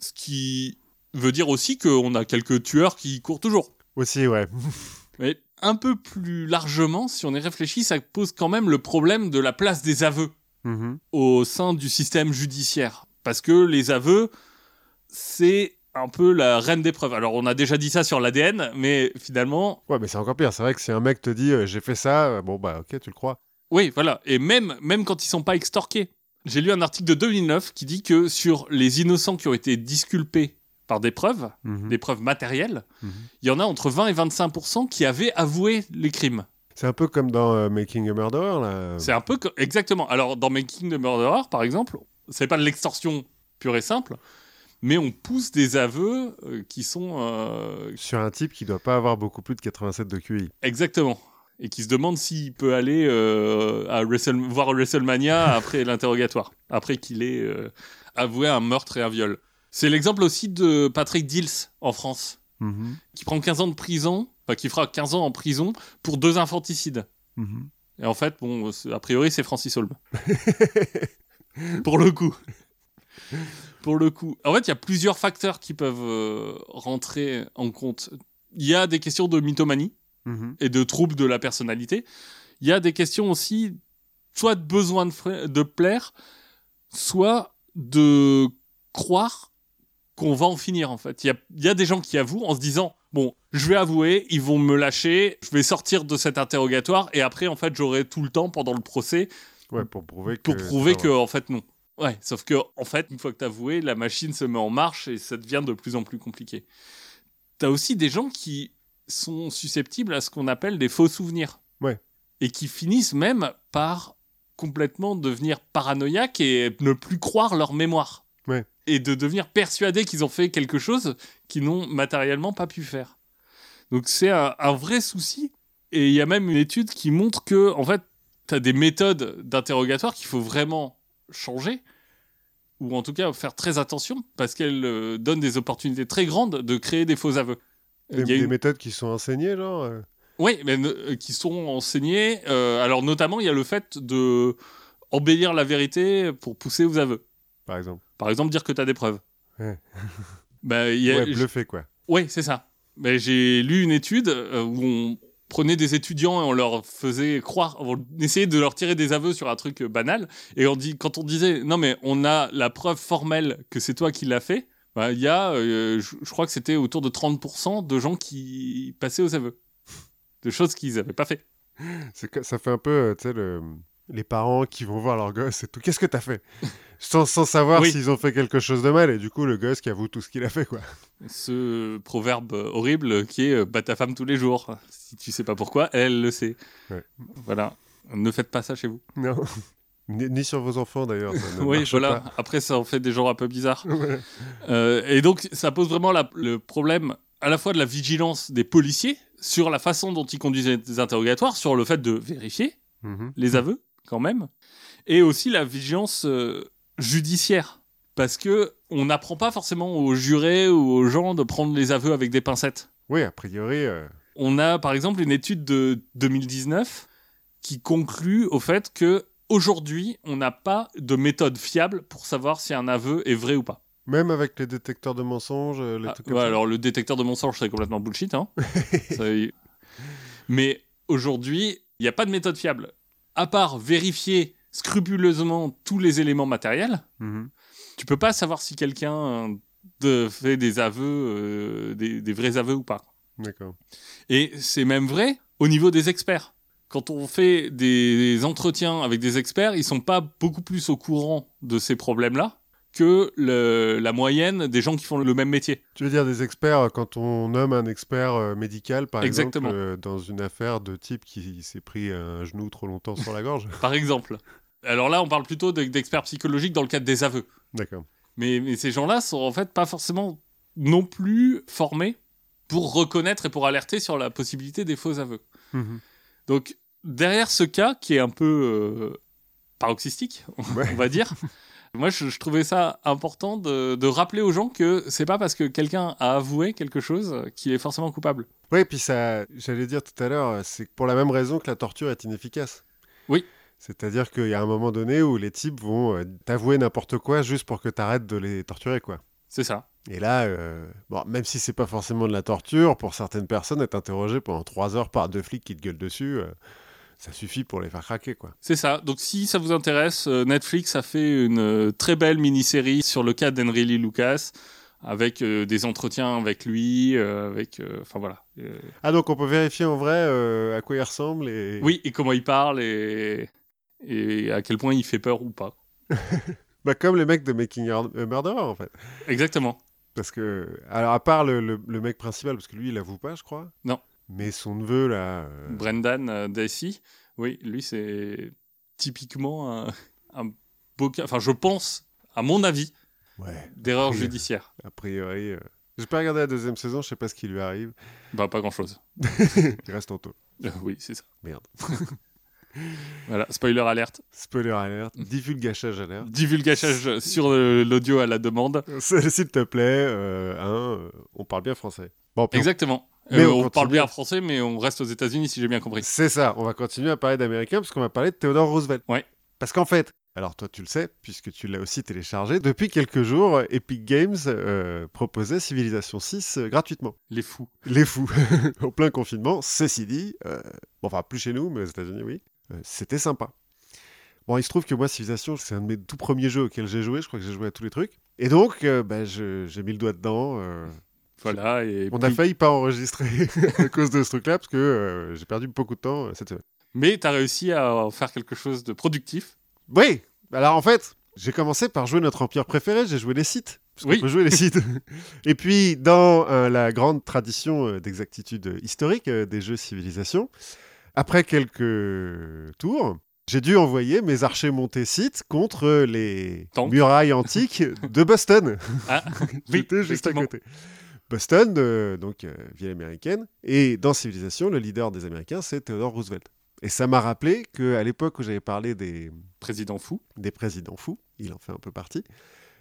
Ce qui veut dire aussi qu'on a quelques tueurs qui courent toujours. Aussi, ouais. [LAUGHS] Mais un peu plus largement, si on y réfléchit, ça pose quand même le problème de la place des aveux Mhm. au sein du système judiciaire. Parce que les aveux, c'est un peu la reine des preuves. Alors on a déjà dit ça sur l'ADN, mais finalement, Ouais, mais c'est encore pire. C'est vrai que si un mec te dit euh, j'ai fait ça, euh, bon bah ok, tu le crois. oui, voilà. Et même, même quand ils sont pas extorqués. J'ai lu un article de 2009 qui dit que sur les innocents qui ont été disculpés par des preuves, Mhm. des preuves matérielles, Mhm. il y en a entre 20 et 25% qui avaient avoué les crimes. C'est un peu comme dans euh, Making a Murderer là. C'est un peu co- exactement. Alors dans Making the Murderer, par exemple, c'est pas de l'extorsion pure et simple, mais on pousse des aveux euh, qui sont euh, Sur un type qui doit pas avoir beaucoup plus de 87 de QI. exactement et qui se demande s'il peut aller à Wrestle- voir WrestleMania après l'interrogatoire, après qu'il ait avoué un meurtre et un viol. C'est l'exemple aussi de Patrick Dills en France, Mhm. qui prend 15 ans de prison, enfin qui fera 15 ans en prison pour deux infanticides. Mhm. Et en fait, bon, a priori, c'est Francis Holm. [LAUGHS] Pour le coup. Pour le coup. En fait, il y a plusieurs facteurs qui peuvent euh, rentrer en compte. Il y a des questions de mythomanie Mhm. et de troubles de la personnalité. Il y a des questions aussi, soit de besoin de plaire, soit de croire qu'on va en finir, en fait. Il y a, il y a des gens qui avouent en se disant, bon, je vais avouer, ils vont me lâcher, je vais sortir de cet interrogatoire, et après, en fait, j'aurai tout le temps pendant le procès Ouais, pour prouver que. pour prouver ça que, va. en fait, non. Ouais, sauf que, en fait, une fois que t'as avoué, la machine se met en marche et ça devient de plus en plus compliqué. T'as aussi des gens qui sont susceptibles à ce qu'on appelle des faux souvenirs. Ouais. Et qui finissent même par complètement devenir paranoïaques et ne plus croire leur mémoire. Et de devenir persuadés qu'ils ont fait quelque chose qu'ils n'ont matériellement pas pu faire. Donc c'est un, un vrai souci. Et il y a même une étude qui montre que, en fait, tu as des méthodes d'interrogatoire qu'il faut vraiment changer, ou en tout cas faire très attention, parce qu'elles euh, donnent des opportunités très grandes de créer des faux aveux. Des, Il y a des une- méthodes qui sont enseignées, genre euh, Oui, mais euh, qui sont enseignés. euh, alors notamment, il y a le fait de embellir la vérité pour pousser aux aveux. Par exemple. Par exemple, dire que tu as des preuves. Ouais. [LAUGHS] bah, y a- Ouais, bluffé, quoi. Oui, c'est ça. Mais j'ai lu une étude euh, où on prenait des étudiants et on leur faisait croire, on essayait de leur tirer des aveux sur un truc euh, banal. Et on dit, quand on disait, non mais on a la preuve formelle que c'est toi qui l'as fait, bah, il y a, euh, je, crois que c'était autour de 30% de gens qui passaient aux aveux. De choses qu'ils n'avaient pas fait. Ça fait un peu, tu sais, le- les parents qui vont voir leur gosse et tout. Qu'est-ce que t'as fait? Sans, sans savoir Oui. s'ils ont fait quelque chose de mal. Et du coup, le gosse qui avoue tout ce qu'il a fait, quoi. Ce proverbe horrible qui est euh, bat ta femme tous les jours. Si tu sais pas pourquoi, elle le sait. Ouais. Voilà. Ne faites pas ça chez vous. Non. Ni, ni sur vos enfants, d'ailleurs. Oui, voilà. pas. Après, ça en fait des gens un peu bizarres. [LAUGHS] Euh, et donc, ça pose vraiment la- le problème à la fois de la vigilance des policiers sur la façon dont ils conduisent les interrogatoires, sur le fait de vérifier Mhm. les aveux, quand même, et aussi la vigilance euh, judiciaire. Parce que on n'apprend pas forcément aux jurés ou aux gens de prendre les aveux avec des pincettes. Oui, a priori. euh, On a par exemple une étude de 2019 qui conclut au fait que aujourd'hui, on n'a pas de méthode fiable pour savoir si un aveu est vrai ou pas. Même avec les détecteurs de mensonges, euh, les Ah, trucs comme ouais, ça. alors le détecteur de mensonges, c'est complètement bullshit. Hein. [LAUGHS] Ça y- Mais aujourd'hui, il n'y a pas de méthode fiable. À part vérifier scrupuleusement tous les éléments matériels, Mhm. tu peux pas savoir si quelqu'un euh, de- fait des aveux, euh, des, des vrais aveux ou pas. D'accord. Et c'est même vrai au niveau des experts. Quand on fait des, des entretiens avec des experts, ils sont pas beaucoup plus au courant de ces problèmes-là que le- la moyenne des gens qui font le même métier. Tu veux dire des experts, euh, quand on nomme un expert médical, par Exactement. exemple, euh, dans une affaire de type qui s'est pris un genou trop longtemps sur la gorge? Par exemple. Alors là, on parle plutôt de- d'experts psychologiques dans le cadre des aveux. D'accord. Mais, mais ces gens-là sont en fait pas forcément non plus formés pour reconnaître et pour alerter sur la possibilité des faux aveux. Mhm. Donc, derrière ce cas qui est un peu euh, paroxystique, [LAUGHS] Ouais. on va dire, moi je, je trouvais ça important de, de rappeler aux gens que c'est pas parce que quelqu'un a avoué quelque chose qu'il est forcément coupable. Oui, puis ça, j'allais dire tout à l'heure, c'est pour la même raison que la torture est inefficace. Oui. C'est-à-dire qu'il y a un moment donné où les types vont euh, t'avouer n'importe quoi juste pour que tu arrêtes de les torturer, quoi. C'est ça. Et là, euh, bon, même si c'est pas forcément de la torture, pour certaines personnes, être interrogé pendant trois heures par deux flics qui te gueulent dessus, euh, ça suffit pour les faire craquer, quoi. C'est ça. Donc si ça vous intéresse, euh, Netflix a fait une très belle mini-série sur le cas d'Henry Lee Lucas avec des entretiens avec lui, avec, enfin voilà. Ah, donc on peut vérifier en vrai à quoi il ressemble et... oui, et comment il parle et, et à quel point il fait peur ou pas. [LAUGHS] Bah, comme les mecs de Making a Murderer, en fait. Exactement. Parce que, alors à part le, le- le mec principal, parce que lui, il avoue pas, je crois. Non. Mais son neveu, là... euh, Brendan euh, Daisy, oui, lui c'est typiquement un, un beau cas, enfin je pense, à mon avis, Ouais, d'erreur judiciaire. a priori... euh, J'ai pas regardé la deuxième saison, je sais pas ce qui lui arrive. Bah pas grand-chose. [LAUGHS] Il reste en taux. Euh, oui, c'est ça. Merde. [LAUGHS] Voilà, spoiler alerte. Spoiler alert, divulgachage alert. Divulgachage sur euh, l'audio à la demande. S'il te plaît, euh, hein, euh, on parle bien français. Bon, Exactement. Mais Euh, on parle bien français, mais on reste aux États-Unis, si j'ai bien compris. C'est ça, on va continuer à parler d'américain parce qu'on va parler de Theodore Roosevelt. Ouais. Parce qu'en fait, alors toi tu le sais, puisque tu l'as aussi téléchargé, depuis quelques jours, Epic Games euh, proposait Civilization 6 euh, gratuitement. Les fous. Les fous, [LAUGHS] au plein confinement, ceci dit, euh, bon, enfin plus chez nous, mais aux États-Unis, oui, c'était sympa. Bon, il se trouve que moi, Civilization, c'est un de mes tout premiers jeux auxquels j'ai joué, je crois que j'ai joué à tous les trucs. Et donc, euh, bah, j'ai mis le doigt dedans. euh, Voilà. Et on a puis- failli pas enregistrer [LAUGHS] à cause de ce truc-là, parce que euh, j'ai perdu beaucoup de temps euh, cette semaine. Mais t'as réussi à faire quelque chose de productif. Oui, alors en fait, j'ai commencé par jouer notre empire préféré, j'ai joué les sites. Parce Oui. peut jouer les sites. [LAUGHS] Et puis, dans euh, la grande tradition euh, d'exactitude historique euh, des jeux civilisation, après quelques tours, j'ai dû envoyer mes archers montés sites contre les murailles antiques de Boston. [LAUGHS] Ah, [LAUGHS] oui, juste à côté. Boston, euh, donc euh, ville américaine, et dans Civilisation, le leader des Américains, c'est Theodore Roosevelt. Et ça m'a rappelé qu'à l'époque où j'avais parlé des, Président fou. des présidents fous, il en fait un peu partie,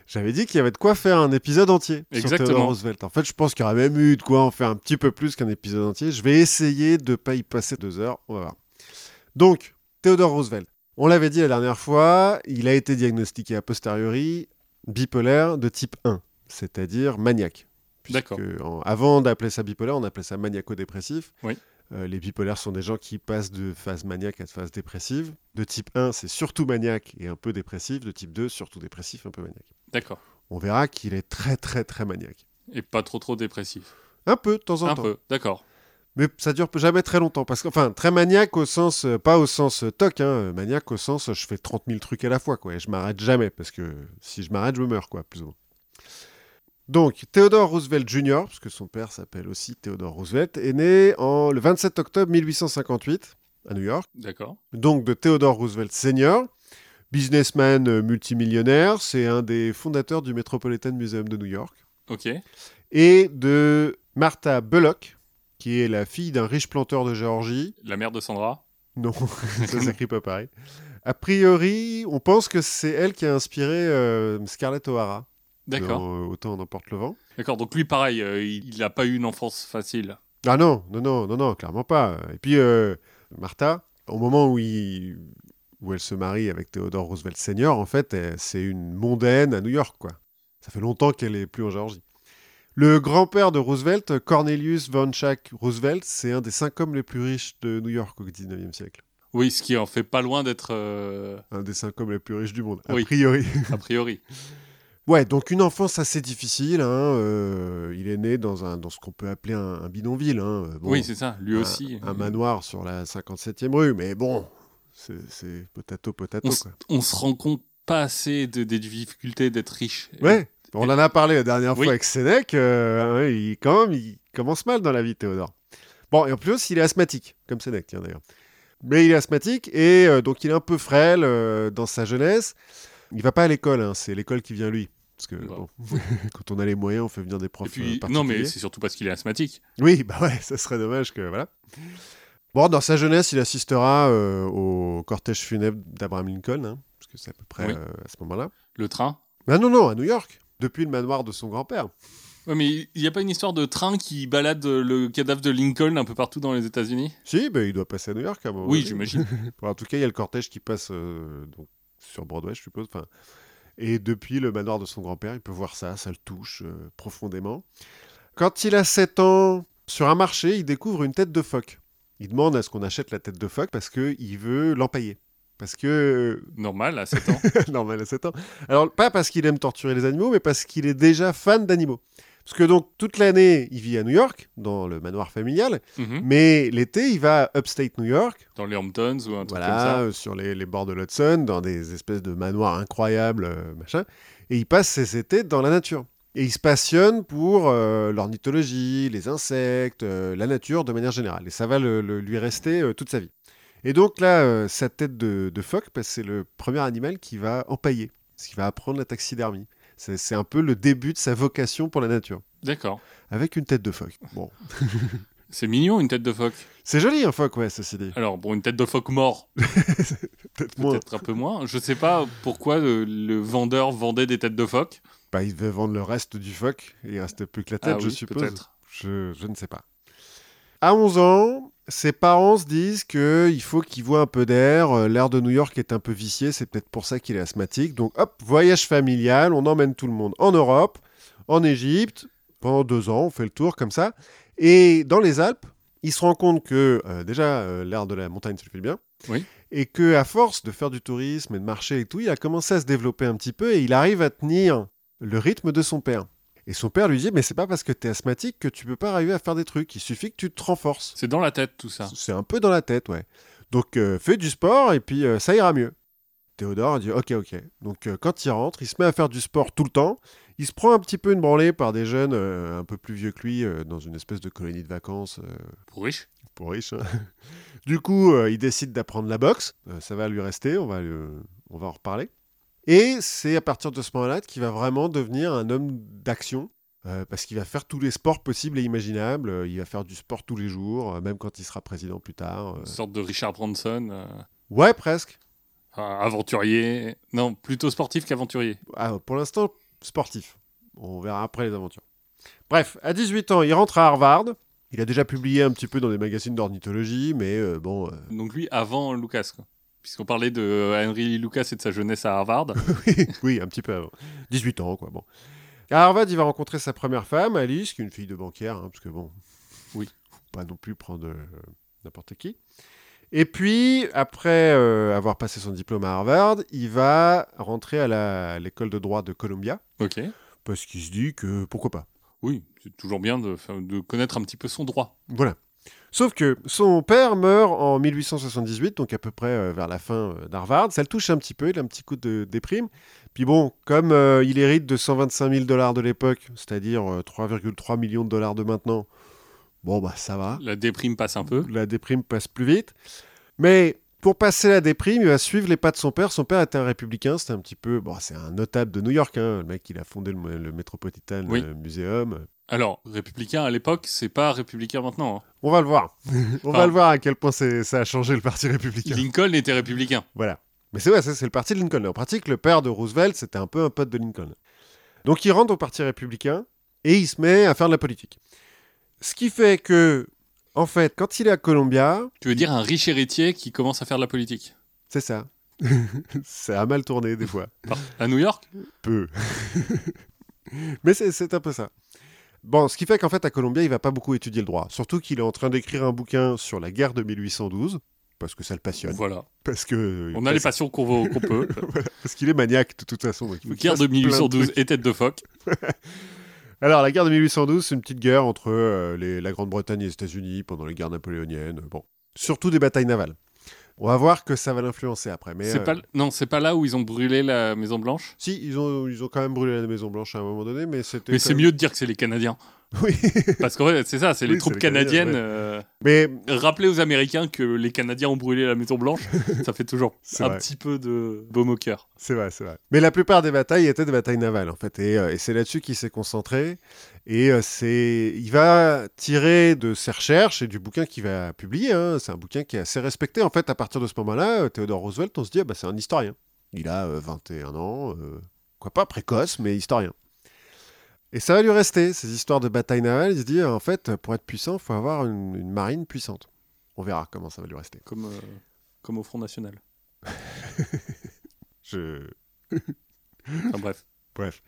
j'avais dit qu'il y avait de quoi faire un épisode entier sur Exactement. Theodore Roosevelt. En fait, je pense qu'il y aurait même eu de quoi en faire un petit peu plus qu'un épisode entier. Je vais essayer de ne pas y passer deux heures, on va voir. Donc, Theodore Roosevelt. On l'avait dit la dernière fois, il a été diagnostiqué a posteriori bipolaire de type 1, c'est-à-dire maniaque. D'accord. avant d'appeler ça bipolaire, on appelait ça maniaco-dépressif. Oui. Euh, les bipolaires sont des gens qui passent de phase maniaque à phase dépressive. De type 1, c'est surtout maniaque et un peu dépressif. De type 2, surtout dépressif, un peu maniaque. D'accord. On verra qu'il est très très très maniaque. Et pas trop trop dépressif. Un peu, de temps en Un temps. peu, d'accord. Mais ça dure jamais très longtemps. Parce que, enfin, très maniaque au sens, euh, pas au sens euh, toc, hein, euh, maniaque au sens, je fais 30 000 trucs à la fois, quoi. Et je m'arrête jamais, parce que si je m'arrête, je meurs, quoi, plus ou moins. Donc, Theodore Roosevelt Jr., parce que son père s'appelle aussi Theodore Roosevelt, est né en, le 27 octobre 1858 à New York. D'accord. Donc, de Theodore Roosevelt Sr., businessman euh, multimillionnaire, c'est un des fondateurs du Metropolitan Museum de New York Ok. et de Martha Bullock, qui est la fille d'un riche planteur de Géorgie. La mère de Sandra. Non, [LAUGHS] ça s'écrit pas pareil. [LAUGHS] A priori, on pense que c'est elle qui a inspiré euh, Scarlett O'Hara. D'accord. euh, Autant en emporte le vent. D'accord. Donc lui, pareil, euh, il n'a pas eu une enfance facile. Ah non, non, non, non, non, clairement pas. Et puis, Martha, au moment où, il- où elle se marie avec Theodore Roosevelt Senior, en fait, c'est une mondaine à New York, quoi. Ça fait longtemps qu'elle est plus en Géorgie. Le grand-père de Roosevelt, Cornelius von Schack Roosevelt, c'est un des cinq hommes les plus riches de New York au 19e siècle. Oui, ce qui en fait pas loin d'être euh, Un des cinq hommes les plus riches du monde, a Oui. priori. a priori. [LAUGHS] Ouais, donc une enfance assez difficile. hein, euh, il est né dans, un, dans ce qu'on peut appeler un, un bidonville. hein, euh, bon, oui, c'est ça. Lui un- aussi. Un, manoir sur la 57e rue, mais bon, c'est- potato, potato. On, se rend compte pas assez de- des difficultés d'être riche. Ouais, on en a parlé la dernière Oui. fois avec Sénèque. euh, ouais, il, quand même, il commence mal dans la vie, Théodore. Bon, et en plus, il est asthmatique, comme Sénèque, tiens d'ailleurs. Mais il est asthmatique et euh, donc il est un peu frêle euh, dans sa jeunesse. Il va pas à l'école, hein, c'est l'école qui vient lui. Parce que Bah. bon, [LAUGHS] quand on a les moyens, on fait venir des Et profs puis, non, mais c'est surtout parce qu'il est asthmatique. Oui, bah ouais, [LAUGHS] ça serait dommage que voilà. Bon, dans sa jeunesse, il assistera euh, au cortège funèbre d'Abraham Lincoln, hein, parce que c'est à peu près Oui. euh, à ce moment-là. Le train. Ah non, non, à New York, depuis le manoir de son grand-père. Ouais, mais il n'y a pas une histoire de train qui balade le cadavre de Lincoln un peu partout dans les États-Unis? Si, bah, il doit passer à New York à un moment. Oui, j'imagine. [LAUGHS] Bon, en tout cas, il y a le cortège qui passe euh, donc, sur Broadway, je suppose. Enfin, et depuis le manoir de son grand-père, il peut voir ça, ça le touche profondément. Quand il a 7 ans, sur un marché, il découvre une tête de phoque. Il demande à ce qu'on achète la tête de phoque parce qu'il veut l'empailler. Parce que Normal, à 7 [LAUGHS] ans. Normal à 7 ans. Alors, pas parce qu'il aime torturer les animaux, mais parce qu'il est déjà fan d'animaux. Parce que donc, toute l'année, il vit à New York, dans le manoir familial, Mhm. mais l'été, il va à Upstate New York, Dans les Hamptons ou un truc voilà, comme ça. euh, sur les, les bords de l'Hudson, dans des espèces de manoirs incroyables, euh, machin. Et il passe ses étés dans la nature. Et il se passionne pour euh, l'ornithologie, les insectes, euh, la nature de manière générale. Et ça va le- le- lui rester euh, toute sa vie. Et donc là, sa tête de, de phoque, c'est le premier animal qui va empailler, ce qui va apprendre la taxidermie. C'est un peu le début de sa vocation pour la nature. D'accord. Avec une tête de phoque. Bon. [LAUGHS] C'est mignon, une tête de phoque. C'est joli un phoque, ouais, ceci dit. Alors, bon, une tête de phoque mort, [LAUGHS] Peut-être un peu moins. Je sais pas pourquoi le, le vendeur vendait des têtes de phoque. Bah, il devait vendre le reste du phoque. Il restait plus que la tête, Ah je suppose. Je, je ne sais pas. À 11 ans, ses parents se disent qu'il faut qu'il voit un peu d'air. Euh, L'air de New York est un peu vicié, c'est peut-être pour ça qu'il est asthmatique. Donc, hop, voyage familial, on emmène tout le monde en Europe, en Égypte. Pendant deux ans, on fait le tour comme ça. Et dans les Alpes, il se rend compte que euh, déjà, euh, l'air de la montagne se lui fait bien. Oui. Et que à force de faire du tourisme et de marcher et tout, il a commencé à se développer un petit peu et il arrive à tenir le rythme de son père. Et son père lui dit, mais c'est pas parce que tu es asthmatique que tu peux pas arriver à faire des trucs, il suffit que tu te renforces. C'est dans la tête, tout ça. C'est un peu dans la tête, ouais. Donc euh, fais du sport et puis euh, ça ira mieux. Théodore a dit, ok, ok. Donc euh, quand il rentre, il se met à faire du sport tout le temps. Il se prend un petit peu une branlée par des jeunes un peu plus vieux que lui dans une espèce de colonie de vacances Pour riche. pour riche. hein. [LAUGHS] Du coup, il décide d'apprendre la boxe. Ça va lui rester, on va, on va en reparler. Et c'est à partir de ce moment-là qu'il va vraiment devenir un homme d'action. euh, parce qu'il va faire tous les sports possibles et imaginables. Euh, il va faire du sport tous les jours, euh, même quand il sera président plus tard. euh. Une sorte de Richard Branson, Ouais, presque. enfin, aventurier. Non, plutôt sportif qu'aventurier. Ah, pour l'instant, sportif. On verra après les aventures. Bref, à 18 ans, il rentre à Harvard. Il a déjà publié un petit peu dans des magazines d'ornithologie, mais bon, Donc lui, avant Lucas, quoi. Puisqu'on parlait de Henry Lee Lucas et de sa jeunesse à Harvard. [LAUGHS] oui, un petit peu avant. 18 ans, quoi. Bon. À Harvard, il va rencontrer sa première femme, Alice, qui est une fille de banquière, hein, parce que bon, Oui. faut pas non plus prendre euh, n'importe qui. Et puis, après euh, avoir passé son diplôme à Harvard, il va rentrer à l'école de droit de Columbia, ok. parce qu'il se dit que pourquoi pas. Oui, c'est toujours bien de connaître un petit peu son droit. Voilà. Sauf que son père meurt en 1878, donc à peu près euh, vers la fin euh, d'Harvard. Ça le touche un petit peu, il a un petit coup de déprime. Puis bon, comme euh, il hérite de 125 000 dollars de l'époque, c'est-à-dire euh, 3,3 millions de dollars de maintenant, bon bah ça va. La déprime passe un peu. La déprime passe plus vite. Mais pour passer la déprime, il va suivre les pas de son père. Son père était un républicain, c'était un petit peu... Bon, c'est un notable de New York, hein, le mec il a fondé le, le Metropolitan Oui. Museum. Alors, républicain à l'époque, c'est pas républicain maintenant. hein. On va le voir. [LAUGHS] On va le voir à quel point ça a changé le parti républicain. Lincoln était républicain. Voilà. Mais c'est vrai, c'est le parti de Lincoln. En pratique, le père de Roosevelt, c'était un peu un pote de Lincoln. Donc il rentre au parti républicain et il se met à faire de la politique. Ce qui fait que, en fait, quand il est à Columbia, Tu veux dire un riche héritier qui commence à faire de la politique? C'est ça. [LAUGHS] ça a mal tourné des fois. À New York? Peu. [LAUGHS] Mais c'est un peu ça. Bon, ce qui fait qu'en fait, à Columbia, il va pas beaucoup étudier le droit. Surtout qu'il est en train d'écrire un bouquin sur la guerre de 1812, parce que ça le passionne. Voilà. Parce que On a les passions qu'on veut- qu'on peut. [LAUGHS] Parce qu'il est maniaque de toute façon. donc il Guerre de plein 1812 trucs. et tête de phoque. [LAUGHS] Alors, la guerre de 1812, c'est une petite guerre entre euh, les- la Grande-Bretagne et les États-Unis pendant les guerres napoléoniennes. Bon, surtout des batailles navales. On va voir que ça va l'influencer après. Mais euh, pas, non, c'est pas là où ils ont brûlé la Maison Blanche? si, ils ont, ils ont quand même brûlé la Maison Blanche à un moment donné, mais c'était. Mais c'est même- mieux de dire que c'est les Canadiens. Oui, [LAUGHS] Parce qu'en fait, c'est ça, c'est les troupes les canadiennes. ouais. euh, mais Rappeler aux Américains que les Canadiens ont brûlé la Maison Blanche, [LAUGHS] ça fait toujours un vrai. petit peu de baume au cœur. c'est vrai, c'est vrai. Mais la plupart des batailles étaient des batailles navales, en fait, et, euh, et c'est là-dessus qu'il s'est concentré. Et euh, c'est, il va tirer de ses recherches et du bouquin qu'il va publier. hein. C'est un bouquin qui est assez respecté. En fait, à partir de ce moment-là, Theodore Roosevelt, on se dit, ah bah, c'est un historien. Il a euh, 21 ans, quoi pas précoce, mais historien. Et ça va lui rester, ces histoires de batailles navales. Il se dit, en fait, pour être puissant, il faut avoir une, une marine puissante. On verra comment ça va lui rester. Comme, euh, comme au Front National. [LAUGHS] Je... Enfin bref. Bref.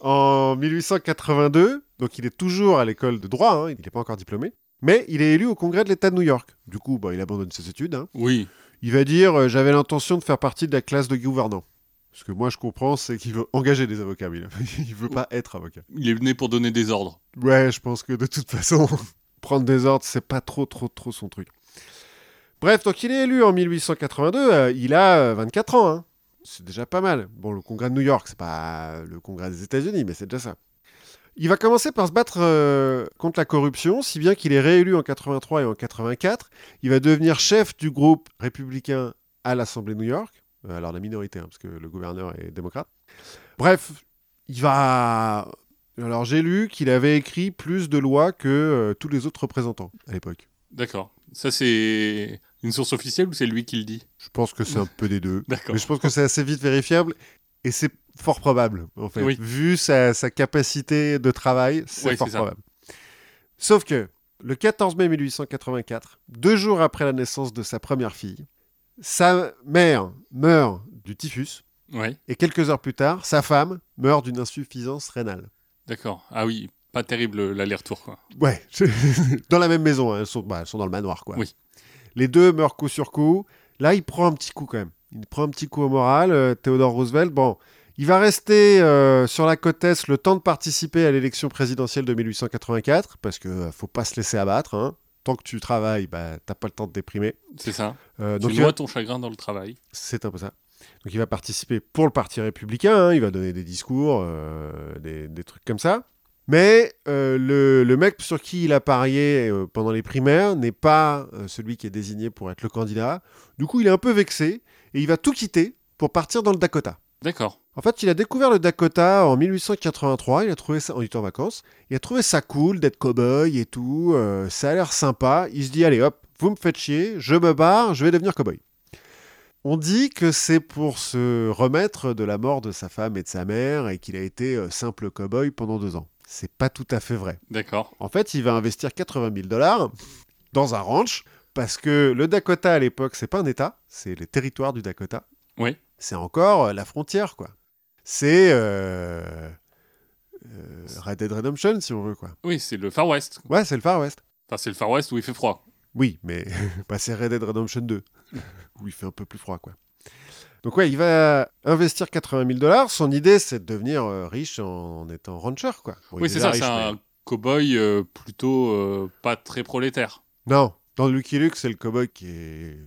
En 1882, donc il est toujours à l'école de droit, hein, il n'est pas encore diplômé, mais il est élu au congrès de l'État de New York. Du coup, bah, il abandonne ses études. hein. Oui, Il va dire euh, J'avais l'intention de faire partie de la classe de gouvernants. Ce que moi je comprends, c'est qu'il veut engager des avocats, mais [LAUGHS] il veut pas être avocat. il est venu pour donner des ordres. Ouais, je pense que de toute façon, [LAUGHS] prendre des ordres, c'est pas trop, trop, trop son truc. Bref, donc il est élu en 1882, euh, il a euh, 24 ans. hein. C'est déjà pas mal. Bon, le congrès de New York, c'est pas le congrès des États-Unis, mais c'est déjà ça. Il va commencer par se battre euh, contre la corruption, si bien qu'il est réélu en 83 et en 84. Il va devenir chef du groupe républicain à l'Assemblée de New York. Euh, alors la minorité, hein, parce que le gouverneur est démocrate. Bref, il va alors j'ai lu qu'il avait écrit plus de lois que euh, tous les autres représentants à l'époque. D'accord. Ça, c'est une source officielle ou c'est lui qui le dit? Je pense que c'est un peu des deux. [LAUGHS] D'accord. Mais je pense que c'est assez vite vérifiable et c'est fort probable en fait. Oui. Vu sa, sa capacité de travail, c'est Oui, fort ça. probable. Sauf que le 14 mai 1884, deux jours après la naissance de sa première fille, sa mère meurt du typhus et quelques heures plus tard, sa femme meurt d'une insuffisance rénale. d'accord. Ah oui, pas terrible l'aller-retour, quoi. Ouais, [LAUGHS] dans la même maison, hein, elles, sont, bah, elles sont dans le manoir, quoi. Oui. Les deux meurent coup sur coup. Là, il prend un petit coup quand même. Il prend un petit coup au moral, euh, Theodore Roosevelt. Bon, il va rester euh, sur la côte Est le temps de participer à l'élection présidentielle de 1884, parce que euh, faut pas se laisser abattre. hein. Tant que tu travailles, bah, t'as pas le temps de déprimer. C'est ça. Euh, donc tu il va- noies ton chagrin dans le travail. c'est un peu ça. Donc il va participer pour le Parti républicain, hein, il va donner des discours, euh, des, des trucs comme ça. Mais euh, le, le mec sur qui il a parié pendant les primaires n'est pas celui qui est désigné pour être le candidat. Du coup, il est un peu vexé et il va tout quitter pour partir dans le Dakota. D'accord. En fait, il a découvert le Dakota en 1883, il a trouvé ça, en étant en vacances, il a trouvé ça cool d'être cow-boy et tout, euh, ça a l'air sympa, il se dit allez hop, vous me faites chier, je me barre, je vais devenir cow-boy. On dit que c'est pour se remettre de la mort de sa femme et de sa mère et qu'il a été euh, simple cow-boy pendant deux ans. C'est pas tout à fait vrai. D'accord. En fait, il va investir 80 000 dollars dans un ranch parce que le Dakota à l'époque, c'est pas un État, c'est les territoires du Dakota. Oui. C'est encore euh, la frontière, quoi. C'est euh, euh, Red Dead Redemption, si on veut, quoi. Oui, c'est le Far West. Ouais, c'est le Far West. Enfin, c'est le Far West où il fait froid. Oui, mais [LAUGHS] bah, c'est Red Dead Redemption 2, où il fait un peu plus froid, quoi. Donc ouais, il va investir 80 000 dollars. Son idée, c'est de devenir euh, riche en, en étant rancher, quoi. Bon, oui, c'est ça, c'est mais- un cow-boy euh, plutôt euh, pas très prolétaire. Non, dans Lucky Luke, c'est le cowboy qui, est...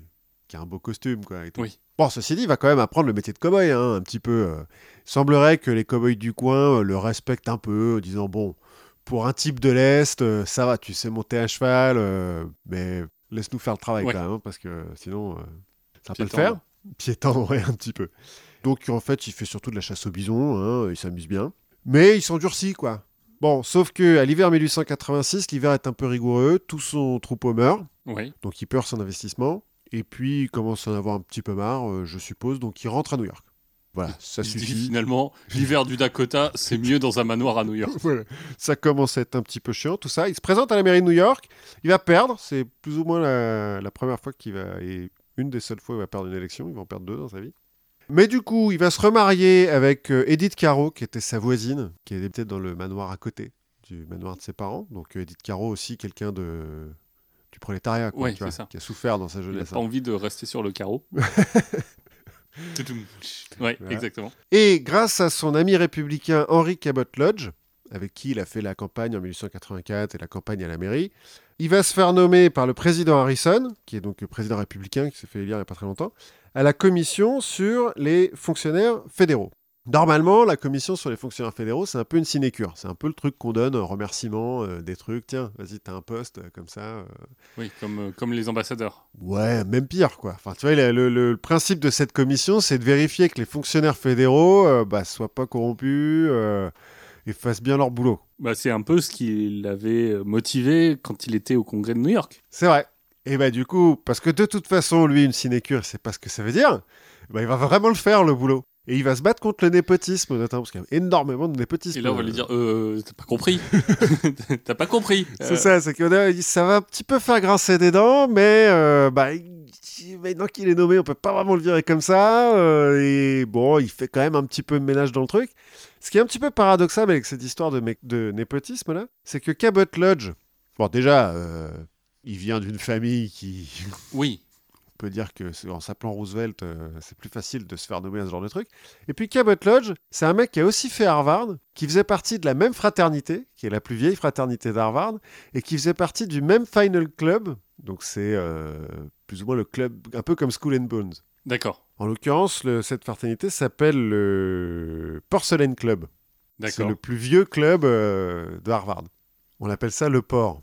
qui a un beau costume, quoi. et tout. Oui. Bon, ceci dit, il va quand même apprendre le métier de cowboy, hein, un petit peu. euh. Il semblerait que les cowboys du coin euh, le respectent un peu, en disant bon, pour un type de l'Est, euh, ça va, tu sais monter à cheval, euh, mais laisse-nous faire le travail Ouais. quand même, hein, parce que sinon, euh, ça pas le faire. Piétendre, [LAUGHS] ouais, un petit peu. Donc en fait, il fait surtout de la chasse au bison, hein, il s'amuse bien. Mais il s'endurcit, quoi. Bon, sauf que à l'hiver 1886, l'hiver est un peu rigoureux, tout son troupeau meurt, Oui. donc il perd son investissement, et puis il commence à en avoir un petit peu marre, euh, je suppose, donc il rentre à New York. Voilà, ça il se dit suffit. finalement, l'hiver du Dakota, c'est mieux dans un manoir à New York. [LAUGHS] Voilà. Ça commence à être un petit peu chiant, tout ça. Il se présente à la mairie de New York, il va perdre, c'est plus ou moins la, la première fois qu'il va, et une des seules fois où il va perdre une élection, il va en perdre deux dans sa vie. Mais du coup, il va se remarier avec euh, Edith Caro, qui était sa voisine, qui était dans le manoir à côté du manoir de ses parents. Donc Edith Caro aussi, quelqu'un de du prolétariat, quoi, Ouais, tu vois, c'est ça. qui a souffert dans sa Il n'a jeunesse. pas envie de rester sur le carreau. [LAUGHS] Toutoum. ouais, Voilà. exactement. Et grâce à son ami républicain Henry Cabot Lodge, avec qui il a fait la campagne en 1884 et la campagne à la mairie, il va se faire nommer par le président Harrison, qui est donc le président républicain qui s'est fait élire il n'y a pas très longtemps, à la commission sur les fonctionnaires fédéraux. Normalement, la commission sur les fonctionnaires fédéraux, c'est un peu une sinécure. C'est un peu le truc qu'on donne en remerciement euh, des trucs. Tiens, vas-y, t'as un poste euh, comme ça. euh, Oui, comme, euh, comme les ambassadeurs. Ouais, même pire, quoi. Enfin, tu vois, le, le- le principe de cette commission, c'est de vérifier que les fonctionnaires fédéraux euh, bah, soient pas corrompus euh, et fassent bien leur boulot. Bah, c'est un peu ce qui l'avait motivé quand il était au congrès de New York. C'est vrai. Et bah du coup, parce que de toute façon, lui, une sinécure, sait pas ce que ça veut dire, bah, il va vraiment le faire, le boulot. Et il va se battre contre le népotisme, notamment, parce qu'il y a énormément de népotisme. Et là, on va lui dire euh, T'as pas compris [LAUGHS] [LAUGHS] T'as pas compris C'est Euh, ça, c'est que ça va un petit peu faire grincer des dents, mais euh, bah, maintenant qu'il est nommé, on peut pas vraiment le virer comme ça. euh, et bon, il fait quand même un petit peu de ménage dans le truc. Ce qui est un petit peu paradoxal avec cette histoire de, de népotisme là, c'est que Cabot Lodge, bon déjà, euh, il vient d'une famille qui, Oui, on peut dire que c'est- en s'appelant Roosevelt, euh, c'est plus facile de se faire nommer à ce genre de truc. Et puis Cabot Lodge, c'est un mec qui a aussi fait Harvard, qui faisait partie de la même fraternité, qui est la plus vieille fraternité d'Harvard, et qui faisait partie du même Final Club. Donc c'est euh, plus ou moins le club, un peu comme School and Bones. d'accord. En l'occurrence, cette fraternité s'appelle le Porcelain Club. C'est D'accord. le plus vieux club euh, de Harvard. On appelle ça le port.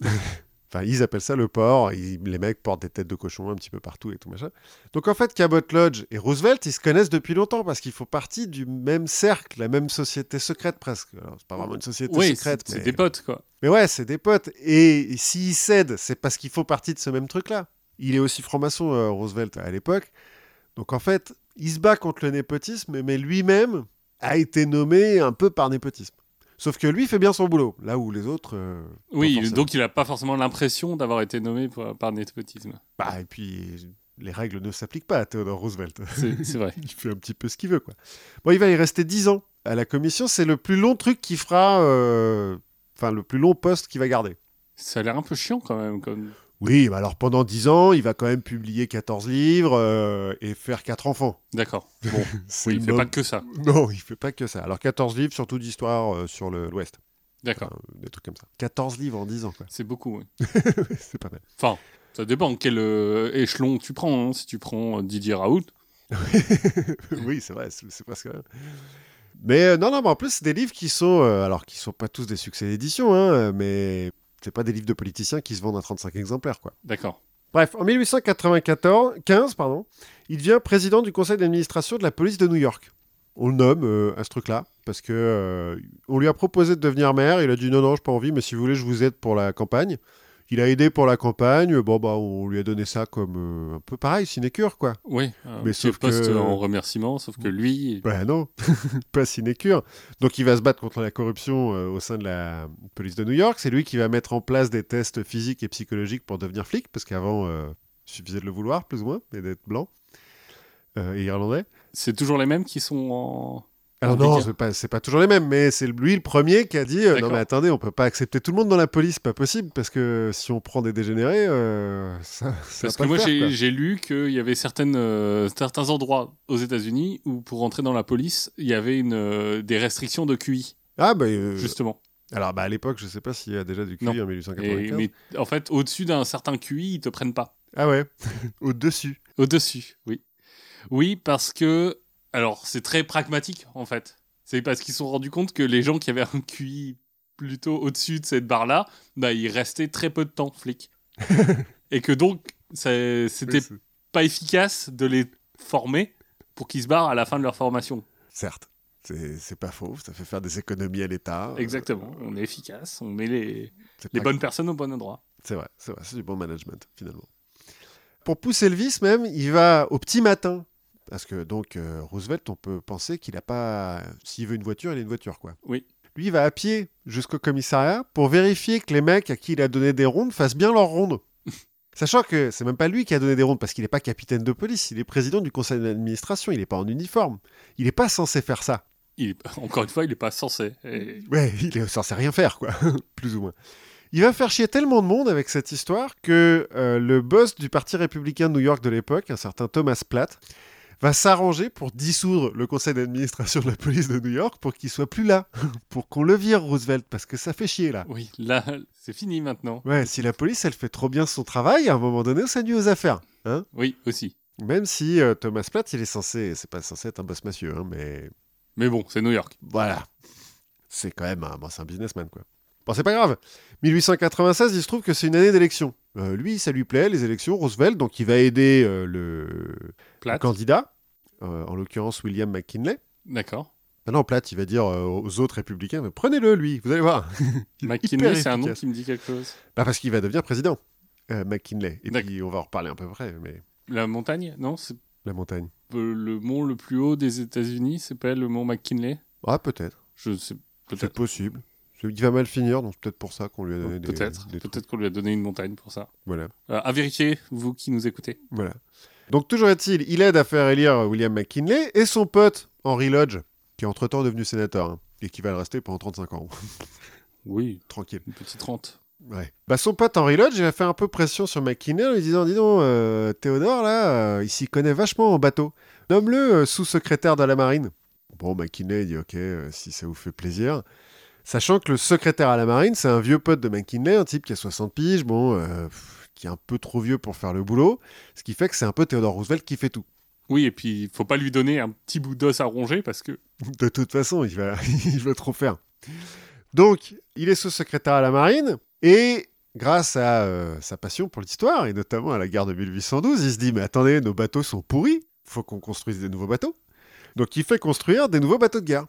[LAUGHS] enfin, ils appellent ça le port. Ils- les mecs portent des têtes de cochon un petit peu partout et tout machin. Donc en fait, Cabot Lodge et Roosevelt, ils se connaissent depuis longtemps parce qu'ils font partie du même cercle, la même société secrète presque. Alors, c'est pas vraiment une société Oui, secrète, c'est mais... c'est des potes, quoi. mais ouais, c'est des potes. Et s'ils cèdent, c'est parce qu'ils font partie de ce même truc-là. Il est aussi franc-maçon, euh, Roosevelt, à l'époque. Donc en fait, il se bat contre le népotisme, mais lui-même a été nommé un peu par népotisme. Sauf que lui fait bien son boulot, là où les autres. euh, Oui, donc il n'a pas forcément l'impression d'avoir été nommé par, par népotisme. Bah, et puis, les règles ne s'appliquent pas à Theodore Roosevelt. C'est vrai. [LAUGHS] il fait un petit peu ce qu'il veut, quoi. Bon, il va y rester 10 ans à la commission. C'est le plus long truc qu'il fera. euh, Enfin, le plus long poste qu'il va garder. Ça a l'air un peu chiant quand même. Comme... Oui, bah alors pendant 10 ans, il va quand même publier 14 livres euh, et faire 4 enfants. D'accord. [LAUGHS] Bon, oui, il le fait pas que ça. Non, il fait pas que ça. Alors 14 livres, surtout d'histoire euh, sur le- l'Ouest. D'accord. Enfin, des trucs comme ça. 14 livres en 10 ans, quoi. C'est beaucoup, oui. [LAUGHS] c'est pas mal. Enfin, ça dépend quel euh, échelon tu prends. hein. Si tu prends euh, Didier Raoult, [LAUGHS] oui, c'est vrai, c'est presque vrai. Mais euh, non, non, mais en plus, c'est des livres qui sont, euh, alors qui sont pas tous des succès d'édition, hein, euh, mais c'est pas des livres de politiciens qui se vendent à 35 exemplaires, quoi. D'accord. Bref, en 1894, 15, pardon, il devient président du conseil d'administration de la police de New York. On le nomme euh, à ce truc-là parce que euh, on lui a proposé de devenir maire. Il a dit non, non, j'ai pas envie, mais si vous voulez, je vous aide pour la campagne. Il a aidé pour la campagne. Bon, bah, on lui a donné ça comme euh, un peu pareil, sinécure, quoi. Oui, un Mais sauf poste que- en remerciement, sauf que lui, Bah non, [LAUGHS] pas sinécure. Donc il va se battre contre la corruption euh, au sein de la police de New York. C'est lui qui va mettre en place des tests physiques et psychologiques pour devenir flic, parce qu'avant, euh, il suffisait de le vouloir, plus ou moins, et d'être blanc et irlandais. c'est toujours les mêmes qui sont en. Alors non, c'est pas, pas toujours les mêmes, mais c'est lui le premier qui a dit euh, non mais attendez, on peut pas accepter tout le monde dans la police, pas possible, parce que si on prend des dégénérés, euh, ça, ça Parce va pas que moi, j'ai lu qu'il y avait certaines, euh, certains endroits aux États-Unis où, pour entrer dans la police, il y avait une, euh, des restrictions de QI, Ah bah justement. alors bah à l'époque, je sais pas s'il y a déjà du QI Non. en Et, 1895. mais en fait, au-dessus d'un certain QI, ils te prennent pas. Ah ouais, [LAUGHS] au dessus. Au-dessus, oui. Oui, parce que. Alors, c'est très pragmatique, en fait. C'est parce qu'ils se sont rendus compte que les gens qui avaient un QI plutôt au-dessus de cette barre-là, bah, ils restaient très peu de temps, flics. [LAUGHS] Et que donc, c'était Oui, pas efficace de les former pour qu'ils se barrent à la fin de leur formation. Certes, c'est pas faux, ça fait faire des économies à l'État. Exactement. On est efficace, on met les, les bonnes personnes au bon endroit. C'est vrai, c'est vrai, c'est du bon management finalement. Pour pousser le vice même, il va au petit matin. Parce que donc euh, Roosevelt, on peut penser qu'il a pas. S'il veut une voiture, il a une voiture quoi. Oui. Lui, il va à pied jusqu'au commissariat pour vérifier que les mecs à qui il a donné des rondes fassent bien leurs rondes. [LAUGHS] Sachant que c'est même pas lui qui a donné des rondes parce qu'il n'est pas capitaine de police, il est président du conseil d'administration, il n'est pas en uniforme. Il n'est pas censé faire ça. Il est- encore une fois, il n'est pas censé. Et- Ouais, il est censé rien faire, quoi, [LAUGHS] plus ou moins. Il va faire chier tellement de monde avec cette histoire que euh, le boss du Parti républicain de New York de l'époque, un certain Thomas Platt, va s'arranger pour dissoudre le conseil d'administration de la police de New York pour qu'il soit plus là, [LAUGHS] pour qu'on le vire Roosevelt, parce que ça fait chier là. Oui, là, c'est fini maintenant. Ouais, si la police elle fait trop bien son travail, à un moment donné, ça nuit aux affaires. Hein Oui, aussi. Même si euh, Thomas Platt, il est censé, c'est pas censé être un boss massieux, hein, mais Mais bon, c'est New York. Voilà. C'est quand même un, bon, c'est un businessman, quoi. Bon, c'est pas grave. 1896, il se trouve que c'est une année d'élection. Euh, lui, ça lui plaît, les élections, Roosevelt, donc il va aider euh, le, candidat, euh, en l'occurrence William McKinley. D'accord. Maintenant, Platt, il va dire aux autres républicains, prenez-le, lui, vous allez voir. [LAUGHS] McKinley, c'est un nom qui me dit quelque chose. Bah, parce qu'il va devenir président, McKinley. Et puis, on va en reparler un peu après, mais La montagne Non, c'est la montagne. le mont le plus haut des États-Unis, c'est pas le mont McKinley? Ah, peut-être. Je sais C'est peut-être. possible. Il va mal finir, donc peut-être pour ça qu'on lui a donné des, Peut-être. Peut-être qu'on lui a donné une montagne pour ça. Voilà. Euh, à vérifier, vous qui nous écoutez. Voilà. Donc toujours est-il, il aide à faire élire William McKinley et son pote Henry Lodge, qui est entre-temps devenu sénateur, hein, et qui va le rester pendant 35 ans. [LAUGHS] Oui, Tranquille. une petite rente. Ouais. Bah, son pote Henry Lodge, il a fait un peu pression sur McKinley en lui disant, dis donc, euh, Théodore, là, euh, il s'y connaît vachement en bateau. Nomme-le euh, sous-secrétaire de la marine. Bon, McKinley dit, ok, euh, si ça vous fait plaisir. Sachant que le secrétaire à la marine, c'est un vieux pote de McKinley, un type qui a 60 piges, bon, euh, qui est un peu trop vieux pour faire le boulot. Ce qui fait que c'est un peu Théodore Roosevelt qui fait tout. Oui, et puis il faut pas lui donner un petit bout d'os à ronger parce que [LAUGHS] De toute façon, il va, [LAUGHS] il va trop faire. Donc, il est sous-secrétaire à la marine et grâce à euh, sa passion pour l'histoire et notamment à la guerre de 1812, il se dit mais attendez, nos bateaux sont pourris, faut qu'on construise des nouveaux bateaux. Donc, il fait construire des nouveaux bateaux de guerre.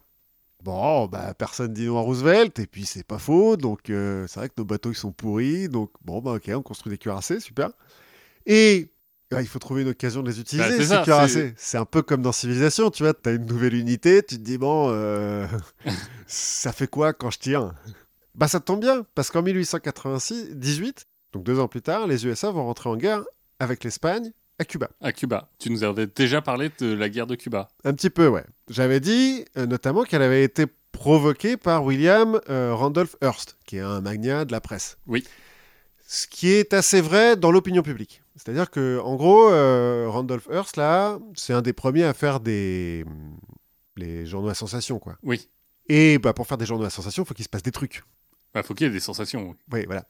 Bon, bah personne dit non à Roosevelt et puis c'est pas faux, donc euh, c'est vrai que nos bateaux ils sont pourris, donc bon bah ok, on construit des cuirassés, super. Et ouais, il faut trouver une occasion de les utiliser, Bah, c'est ces ça, cuirassés. C'est un peu comme dans Civilisation, tu vois, t'as une nouvelle unité, tu te dis bon, euh, [LAUGHS] ça fait quoi quand je tire Bah ça tombe bien, parce qu'en 1898, donc deux ans plus tard, les USA vont rentrer en guerre avec l'Espagne à Cuba. à Cuba, tu nous avais déjà parlé de la guerre de Cuba. Un petit peu, ouais. J'avais dit euh, notamment qu'elle avait été provoquée par William euh, Randolph Hearst, qui est un magnat de la presse. Oui. Ce qui est assez vrai dans l'opinion publique. C'est-à-dire que, en gros, euh, Randolph Hearst, là, c'est un des premiers à faire des. les journaux à sensation, quoi. Oui. Et bah, pour faire des journaux à sensation, il faut qu'il se passe des trucs. Bah, faut qu'il y ait des sensations. oui. Oui, voilà.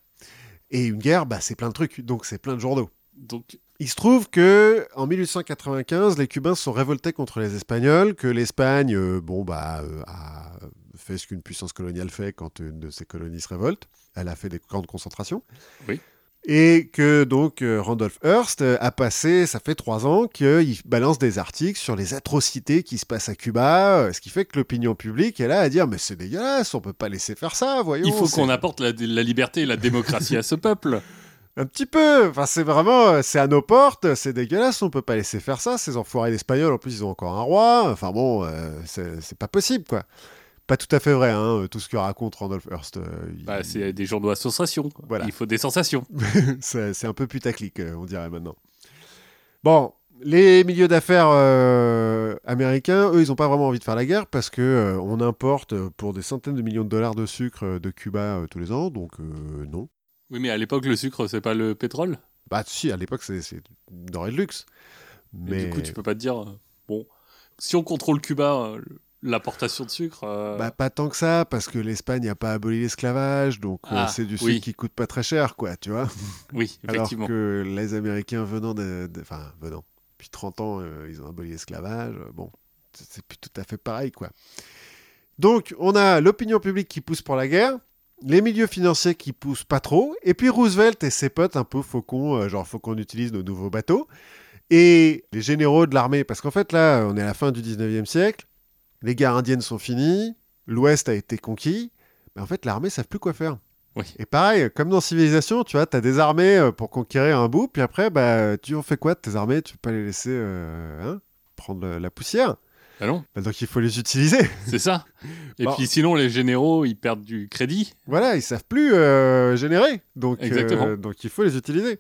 Et une guerre, bah, c'est plein de trucs, donc c'est plein de journaux. Donc, Il se trouve que en 1895, les Cubains se sont révoltés contre les Espagnols, que l'Espagne, euh, bon bah, euh, a fait ce qu'une puissance coloniale fait quand une de ses colonies se révolte. Elle a fait des camps de concentration. Oui. Et que donc euh, Randolph Hearst a passé, ça fait trois ans, qu'il balance des articles sur les atrocités qui se passent à Cuba, ce qui fait que l'opinion publique est là à dire mais c'est dégueulasse, on peut pas laisser faire ça, voyons. Il faut qu'on apporte la, la liberté et la démocratie à ce peuple. Un petit peu, enfin c'est vraiment, euh, c'est à nos portes, c'est dégueulasse, on peut pas laisser faire ça, ces enfoirés d'Espagnols, en plus ils ont encore un roi, enfin bon, euh, c'est pas possible quoi. Pas tout à fait vrai, hein, tout ce que raconte Randolph Hearst. euh, il- Bah, c'est des journaux à sensation. Voilà. Il faut des sensations. [LAUGHS] c'est un peu putaclic, on dirait maintenant. Bon, les milieux d'affaires euh, américains, eux, ils n'ont pas vraiment envie de faire la guerre parce que euh, on importe pour des centaines de millions de dollars de sucre euh, de Cuba tous les ans, donc non. Oui, mais à l'époque, le sucre, c'est pas le pétrole? Bah si, à l'époque, c'est denrée de luxe. Et Mais du coup, tu peux pas te dire, euh, bon, si on contrôle Cuba, euh, l'importation de sucre. euh, bah, pas tant que ça, parce que l'Espagne n'a pas aboli l'esclavage, donc euh, Ah, c'est du sucre oui. qui coûte pas très cher, quoi, tu vois. [LAUGHS] oui, Alors effectivement. que les Américains venant de... Enfin, venant. Depuis 30 ans, euh, ils ont aboli l'esclavage. bon, c'est plus tout à fait pareil, quoi. Donc, on a l'opinion publique qui pousse pour la guerre, les milieux financiers qui poussent pas trop, et puis Roosevelt et ses potes un peu faucons, euh, genre faut qu'on utilise nos nouveaux bateaux, et les généraux de l'armée, parce qu'en fait, là, on est à la fin du 19e siècle, les guerres indiennes sont finies, l'Ouest a été conquis, mais en fait, l'armée ne savent plus quoi faire. Oui. Et pareil, comme dans Civilisation, tu vois, tu as des armées euh, pour conquérir un bout, puis après, bah, tu en fais quoi de tes armées? Tu peux pas les laisser euh, hein, prendre la poussière Ah non, Bah, Donc il faut les utiliser. [LAUGHS] c'est ça. Et Bon. puis sinon, les généraux, ils perdent du crédit. voilà, ils savent plus euh, générer. Donc, euh, Exactement. donc il faut les utiliser.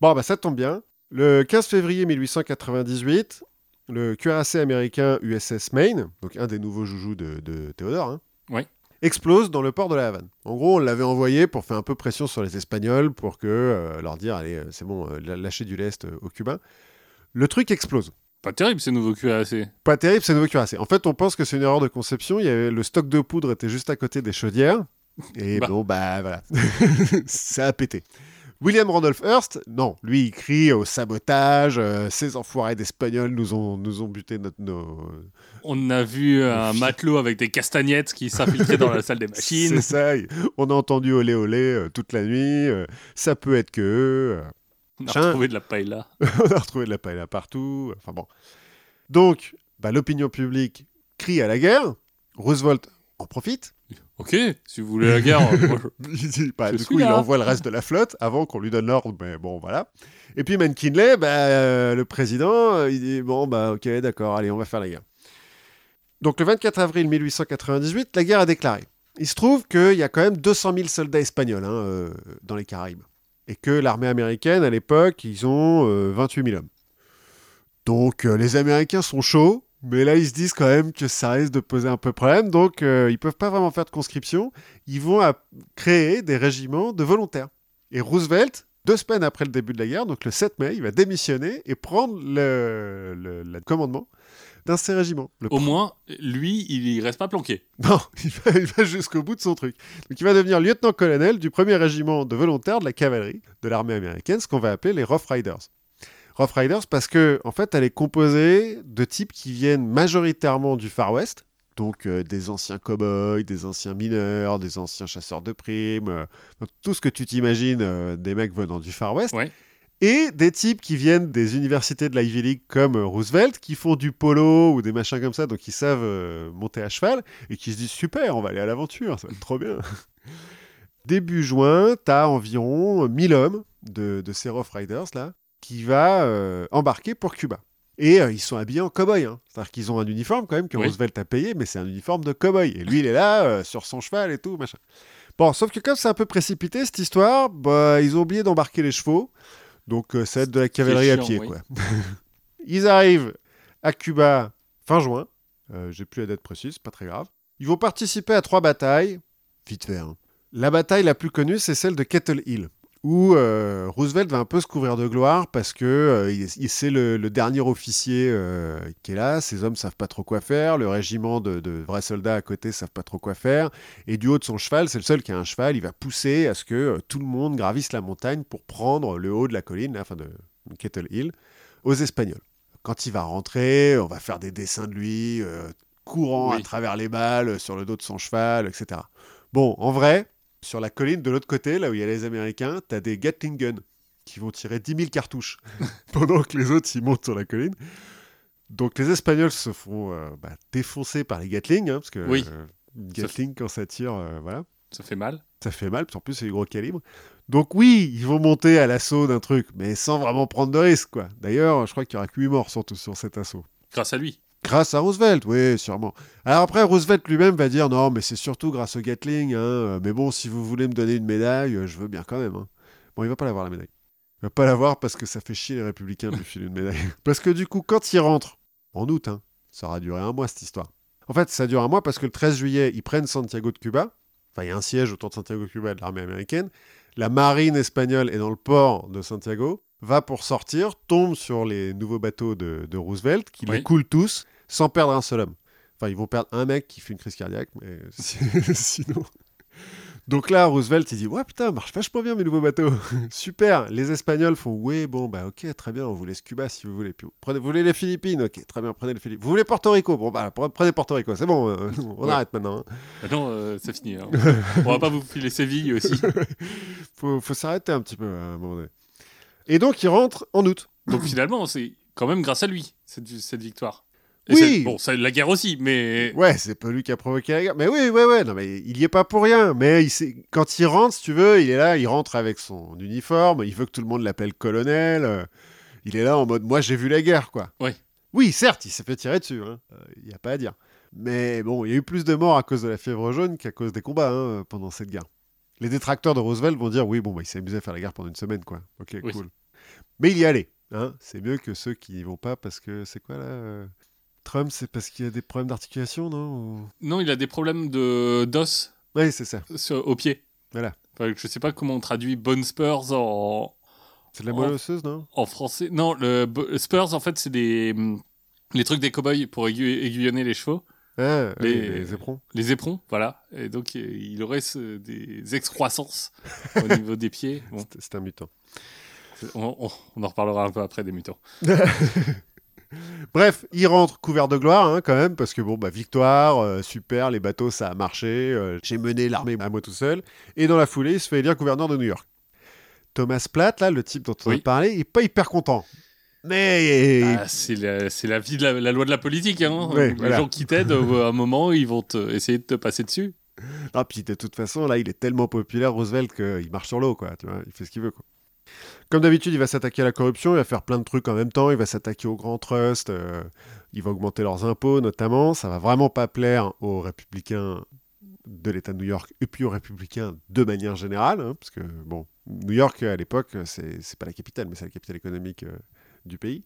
Bon, bah ça tombe bien. Le 15 février 1898, le cuirassé américain USS Maine, donc un des nouveaux joujoux de, de Théodore, hein, Oui. explose dans le port de la Havane. En gros, on l'avait envoyé pour faire un peu pression sur les Espagnols, pour que euh, leur dire, allez, c'est bon, lâchez du lest aux Cubains. Le truc explose. Pas terrible ces nouveaux cuirassés. Pas terrible, c'est nouveau cuirassé. En fait, on pense que c'est une erreur de conception. Il y avait, le stock de poudre était juste à côté des chaudières. Et Bah. bon, bah voilà. [LAUGHS] ça a pété. William Randolph Hearst, non, lui, il crie au sabotage. euh, ces enfoirés d'Espagnols nous ont, nous ont buté notre, nos... On a vu un matelot avec des castagnettes qui s'infiltraient dans la salle des machines. [LAUGHS] C'est ça. On a entendu olé olé euh, toute la nuit. euh, ça peut être que eux. [LAUGHS] On a retrouvé de la paella. on a retrouvé de la paella partout. Enfin bon. Donc, bah, l'opinion publique crie à la guerre. Roosevelt en profite. Ok, si vous voulez la guerre, [LAUGHS] moi, je- bah, Je du coup, il envoie le reste de la flotte avant qu'on lui donne l'ordre. Mais bon, voilà. Et puis McKinley, bah, euh, le président, euh, il dit bon, bah, ok, d'accord, allez, on va faire la guerre. Donc le 24 avril 1898, la guerre a déclaré. Il se trouve qu'il y a quand même 200 000 soldats espagnols hein, euh, dans les Caraïbes. Et que l'armée américaine, à l'époque, ils ont euh, 28 000 hommes. Donc euh, les Américains sont chauds, mais là ils se disent quand même que ça risque de poser un peu problème. Donc euh, ils peuvent pas vraiment faire de conscription. Ils vont créer des régiments de volontaires. Et Roosevelt, deux semaines après le début de la guerre, donc le 7 mai, il va démissionner et prendre le commandement d'un de ces régiments. Le au moins, lui, il reste pas planqué. non, [LAUGHS] il va, il va jusqu'au bout de son truc. Donc il va devenir lieutenant-colonel du premier régiment de volontaires de la cavalerie de l'armée américaine, ce qu'on va appeler les Rough Riders. Rough Riders parce que en fait, elle est composée de types qui viennent majoritairement du Far West, donc euh, des anciens cow-boys, des anciens mineurs, des anciens chasseurs de primes, euh, tout ce que tu t'imagines euh, des mecs venant du Far West. Ouais. Et des types qui viennent des universités de l'Ivy League comme euh, Roosevelt, qui font du polo ou des machins comme ça, donc ils savent euh, monter à cheval et qui se disent super, on va aller à l'aventure, ça va être trop bien. [LAUGHS] Début juin, tu as environ 1000 hommes de, de ces Rough Riders là qui va euh, embarquer pour Cuba. Et euh, ils sont habillés en cow-boy. hein. C'est-à-dire qu'ils ont un uniforme quand même que Oui. Roosevelt a payé, mais c'est un uniforme de cow-boy. Et lui, il est là euh, sur son cheval et tout, machin. Bon, sauf que comme c'est un peu précipité cette histoire, bah, ils ont oublié d'embarquer les chevaux. Donc euh, ça va être de la cavalerie à pied, oui. quoi. [LAUGHS] ils arrivent à Cuba fin juin. Euh, J'ai plus la date précise, pas très grave. Ils vont participer à trois batailles. Vite fait. hein. La bataille la plus connue, c'est celle de Kettle Hill, où euh, Roosevelt va un peu se couvrir de gloire parce que euh, il, il- c'est le, le dernier officier euh, qui est là, ses hommes savent pas trop quoi faire, le régiment de, de vrais soldats à côté savent pas trop quoi faire, et du haut de son cheval, c'est le seul qui a un cheval, il va pousser à ce que euh, tout le monde gravisse la montagne pour prendre le haut de la colline, là, enfin de Kettle Hill, aux Espagnols. Quand il va rentrer, on va faire des dessins de lui, courant à travers les balles, sur le dos de son cheval, etc. Bon, en vrai, sur la colline de l'autre côté, là où il y a les Américains, t'as des Gatling guns qui vont tirer 10 000 cartouches [LAUGHS] pendant que les autres ils montent sur la colline. Donc les Espagnols se font euh, bah, défoncer par les Gatling, hein, parce que Oui. euh, une Gatling quand ça tire, euh, voilà, Ça fait mal. ça fait mal, puis en plus c'est du gros calibre. Donc oui, ils vont monter à l'assaut d'un truc, mais sans vraiment prendre de risque, quoi. D'ailleurs, je crois qu'il y aura que 8 morts surtout sur cet assaut. Grâce à lui. Grâce à Roosevelt, oui, sûrement. Alors après, Roosevelt lui-même va dire non, mais c'est surtout grâce au Gatling. Hein, euh, mais bon, si vous voulez me donner une médaille, euh, je veux bien quand même. hein. Bon, il va pas l'avoir la médaille. Il va pas l'avoir parce que ça fait chier les républicains de lui filer une médaille. [LAUGHS] Parce que du coup, quand il rentre, en août, hein, ça aura duré un mois cette histoire. En fait, ça dure un mois parce que le 13 juillet, ils prennent Santiago de Cuba. Enfin, il y a un siège autour de Santiago de Cuba de l'armée américaine. La marine espagnole est dans le port de Santiago, va pour sortir, tombe sur les nouveaux bateaux de, de Roosevelt, qui les coulent tous sans perdre un seul homme. Enfin, ils vont perdre un mec qui fait une crise cardiaque, mais [LAUGHS] sinon. Donc là, Roosevelt, il dit Ouais, putain, marche vachement bien mes nouveaux bateaux. [LAUGHS] Super. Les Espagnols font Ouais, bon, bah, ok, très bien, on vous laisse Cuba si vous voulez. Puis, vous prenez, vous voulez les Philippines? Ok, très bien, prenez les Philippines. Vous voulez Porto Rico? Bon, bah, pre- prenez Porto Rico, c'est bon, euh, on Ouais. arrête maintenant. hein. Bah non, euh, c'est fini. hein. On va pas vous filer Séville aussi. [LAUGHS] Faut, faut s'arrêter un petit peu à un moment donné. Et donc, il rentre en août. Donc finalement, c'est quand même grâce à lui, cette, cette victoire. Oui. Bon, c'est la guerre aussi, mais. Ouais, c'est pas lui qui a provoqué la guerre. Mais oui, ouais, ouais, non, mais il y est pas pour rien. Mais il sait- quand il rentre, si tu veux, il est là, il rentre avec son uniforme, il veut que tout le monde l'appelle colonel. euh, il est là en mode, moi j'ai vu la guerre, quoi. Oui. Oui, certes, il s'est fait tirer dessus, hein. Euh, il y a pas à dire. Mais bon, il y a eu plus de morts à cause de la fièvre jaune qu'à cause des combats hein, pendant cette guerre. Les détracteurs de Roosevelt vont dire, oui, bon, bah, il s'est amusé à faire la guerre pendant une semaine, quoi. Ok, Oui. cool. Mais il y allé. Hein. C'est mieux que ceux qui n'y vont pas parce que c'est quoi là euh, Trump, c'est parce qu'il y a des problèmes d'articulation, non Ou- Non, il a des problèmes de d'os Oui, c'est ça. sur- au pied. Voilà. Enfin, je sais pas comment on traduit Bone Spurs en, C'est de la moelle osseuse, non? en français. Non, le Spurs, en fait, c'est des. hum, Les trucs des cow-boys pour aigu- aiguillonner les chevaux. Ah, oui, Les- éperons. Les éperons, voilà. Et donc, euh, il aurait ce- des excroissances au niveau des pieds. Bon, [LAUGHS] C'est- C'est un mutant. on, on- on en reparlera un peu après des mutants. [LAUGHS] Bref, il rentre couvert de gloire, hein, quand même, parce que bon, bah, victoire, euh, super, les bateaux, ça a marché, euh, j'ai mené l'armée à moi tout seul. Et dans la foulée, il se fait élire gouverneur de New York. Thomas Platt, là, le type dont on Oui. a parlé, il est pas hyper content. Mais Ah, c'est la, vie de la, la loi de la politique. Hein. Ouais, les voilà. gens qui t'aident, à un moment, ils vont te, essayer de te passer dessus. Ah, puis de toute façon, là, il est tellement populaire, Roosevelt, qu'il marche sur l'eau, quoi. Tu vois, il fait ce qu'il veut, quoi. Comme d'habitude, il va s'attaquer à la corruption, il va faire plein de trucs en même temps, il va s'attaquer aux grands trusts, euh, il va augmenter leurs impôts, notamment. Ça va vraiment pas plaire aux républicains de l'État de New York et puis aux républicains de manière générale, hein, parce que, bon, New York, à l'époque, c'est pas la capitale, mais c'est la capitale économique euh, du pays.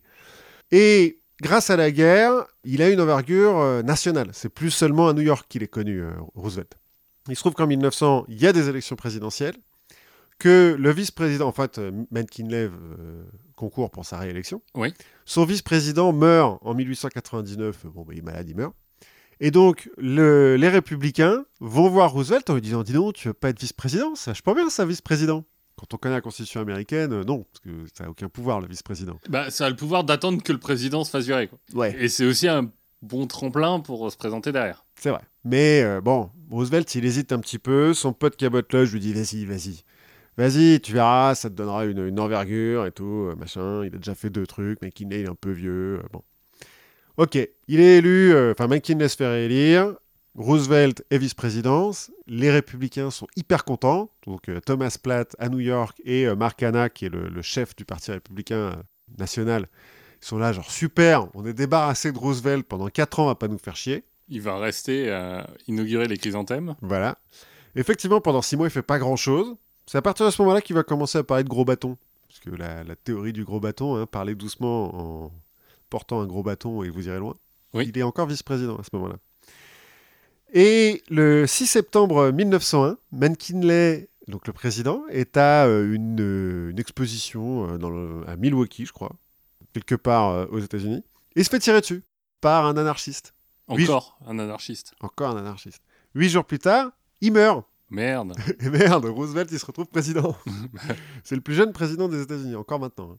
Et grâce à la guerre, il a une envergure euh, nationale. C'est plus seulement à New York qu'il est connu, euh, Roosevelt. Il se trouve qu'en 1900, il y a des élections présidentielles, que le vice-président, en fait, euh, McKinley euh, concourt pour sa réélection. Oui. Son vice-président meurt en 1899. Bon, bah, il est malade, il meurt. Et donc, le- les républicains vont voir Roosevelt en lui disant Dis donc, tu veux pas être vice-président? C'est vachement bien, ça, vice-président. Quand on connaît la Constitution américaine, euh, non, parce que ça n'a aucun pouvoir, le vice-président. Bah, ça a le pouvoir d'attendre que le président se fasse virer. quoi. Ouais. Et c'est aussi un bon tremplin pour se présenter derrière. C'est vrai. Mais euh, bon, Roosevelt, il hésite un petit peu. Son pote Cabot Lodge lui dit Vas-y, vas-y. Vas-y, tu verras, ça te donnera une, une envergure et tout, euh, machin. Il a déjà fait deux trucs. McKinley, il est un peu vieux. euh, bon. Ok, il est élu. euh, Enfin, McKinley se fait réélire. Roosevelt est vice-présidence. Les républicains sont hyper contents. Donc, euh, Thomas Platt à New York et euh, Mark Hanna, qui est le, le chef du Parti républicain euh, national, ils sont là, genre super, on est débarrassé de Roosevelt pendant 4 ans, va pas nous faire chier. Il va rester à inaugurer les chrysanthèmes. Voilà. Effectivement, pendant six mois, il fait pas grand-chose. C'est à partir de ce moment-là qu'il va commencer à parler de gros bâton. Parce que la, la théorie du gros bâton, hein, parler doucement en portant un gros bâton et vous irez loin. Oui. Il est encore vice-président à ce moment-là. Et le 6 septembre 1901, McKinley donc le président, est à euh, une, euh, une exposition euh, dans le- à Milwaukee, je crois, quelque part aux États-Unis, et il se fait tirer dessus par un anarchiste. Encore un anarchiste. Encore un anarchiste. Huit jours plus tard, il meurt. Merde. [LAUGHS] Et merde, Roosevelt, il se retrouve président. [LAUGHS] c'est le plus jeune président des États-Unis, encore maintenant.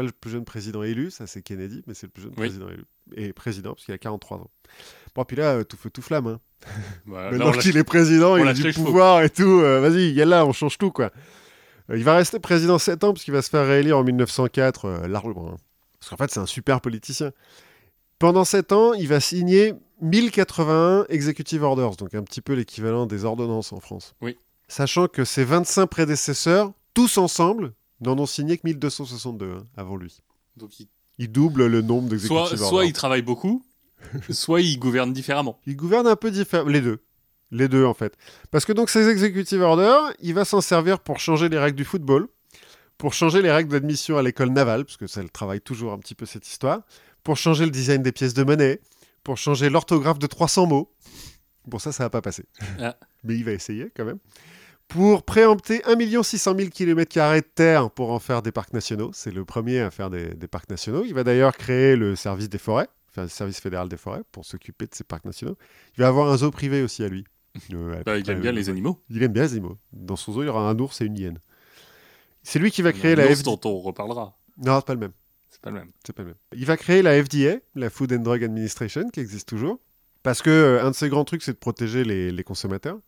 Pas le plus jeune président élu, ça c'est Kennedy, mais c'est le plus jeune Oui. président élu. Et président, parce qu'il a 43 ans. Bon, puis là, euh, tout feu, tout flamme. Hein. [LAUGHS] Voilà, Maintenant qu'il est président, on il a du pouvoir et tout. euh, Vas-y, y a là, on change tout, quoi. Euh, il va rester président 7 ans, parce qu'il va se faire réélire en 1904, euh, largement. hein. Parce qu'en fait, c'est un super politicien. Pendant 7 ans, il va signer 1081 executive orders, donc un petit peu l'équivalent des ordonnances en France. Oui. Sachant que ses 25 prédécesseurs, tous ensemble, n'en ont signé que 1262 hein, avant lui. Donc, il- Il double le nombre d'executive soit, soit il travaille beaucoup, [LAUGHS] soit il gouverne différemment. Il gouverne un peu différemment. Les deux. Les deux, en fait. Parce que donc, ces executive orders, il va s'en servir pour changer les règles du football, pour changer les règles d'admission à l'école navale, parce que ça le travaille toujours un petit peu cette histoire, pour changer le design des pièces de monnaie, pour changer l'orthographe de 300 mots. Bon, ça, ça va pas passer. Ah. Mais il va essayer quand même. Pour préempter 1 600 000 km de terre pour en faire des parcs nationaux. C'est le premier à faire des, des parcs nationaux. Il va d'ailleurs créer le service des forêts, enfin le service fédéral des forêts, pour s'occuper de ces parcs nationaux. Il va avoir un zoo privé aussi à lui. [LAUGHS] Euh, Bah, il aime bien euh, les animaux. Il aime bien les animaux. Dans son zoo, il y aura un ours et une hyène. C'est lui qui va créer la FDA. dont on reparlera. Non, c'est pas le même. C'est pas le même. C'est pas le même. Il va créer la FDA, la Food and Drug Administration, qui existe toujours. Parce que euh, un de ses grands trucs, c'est de protéger les, les consommateurs.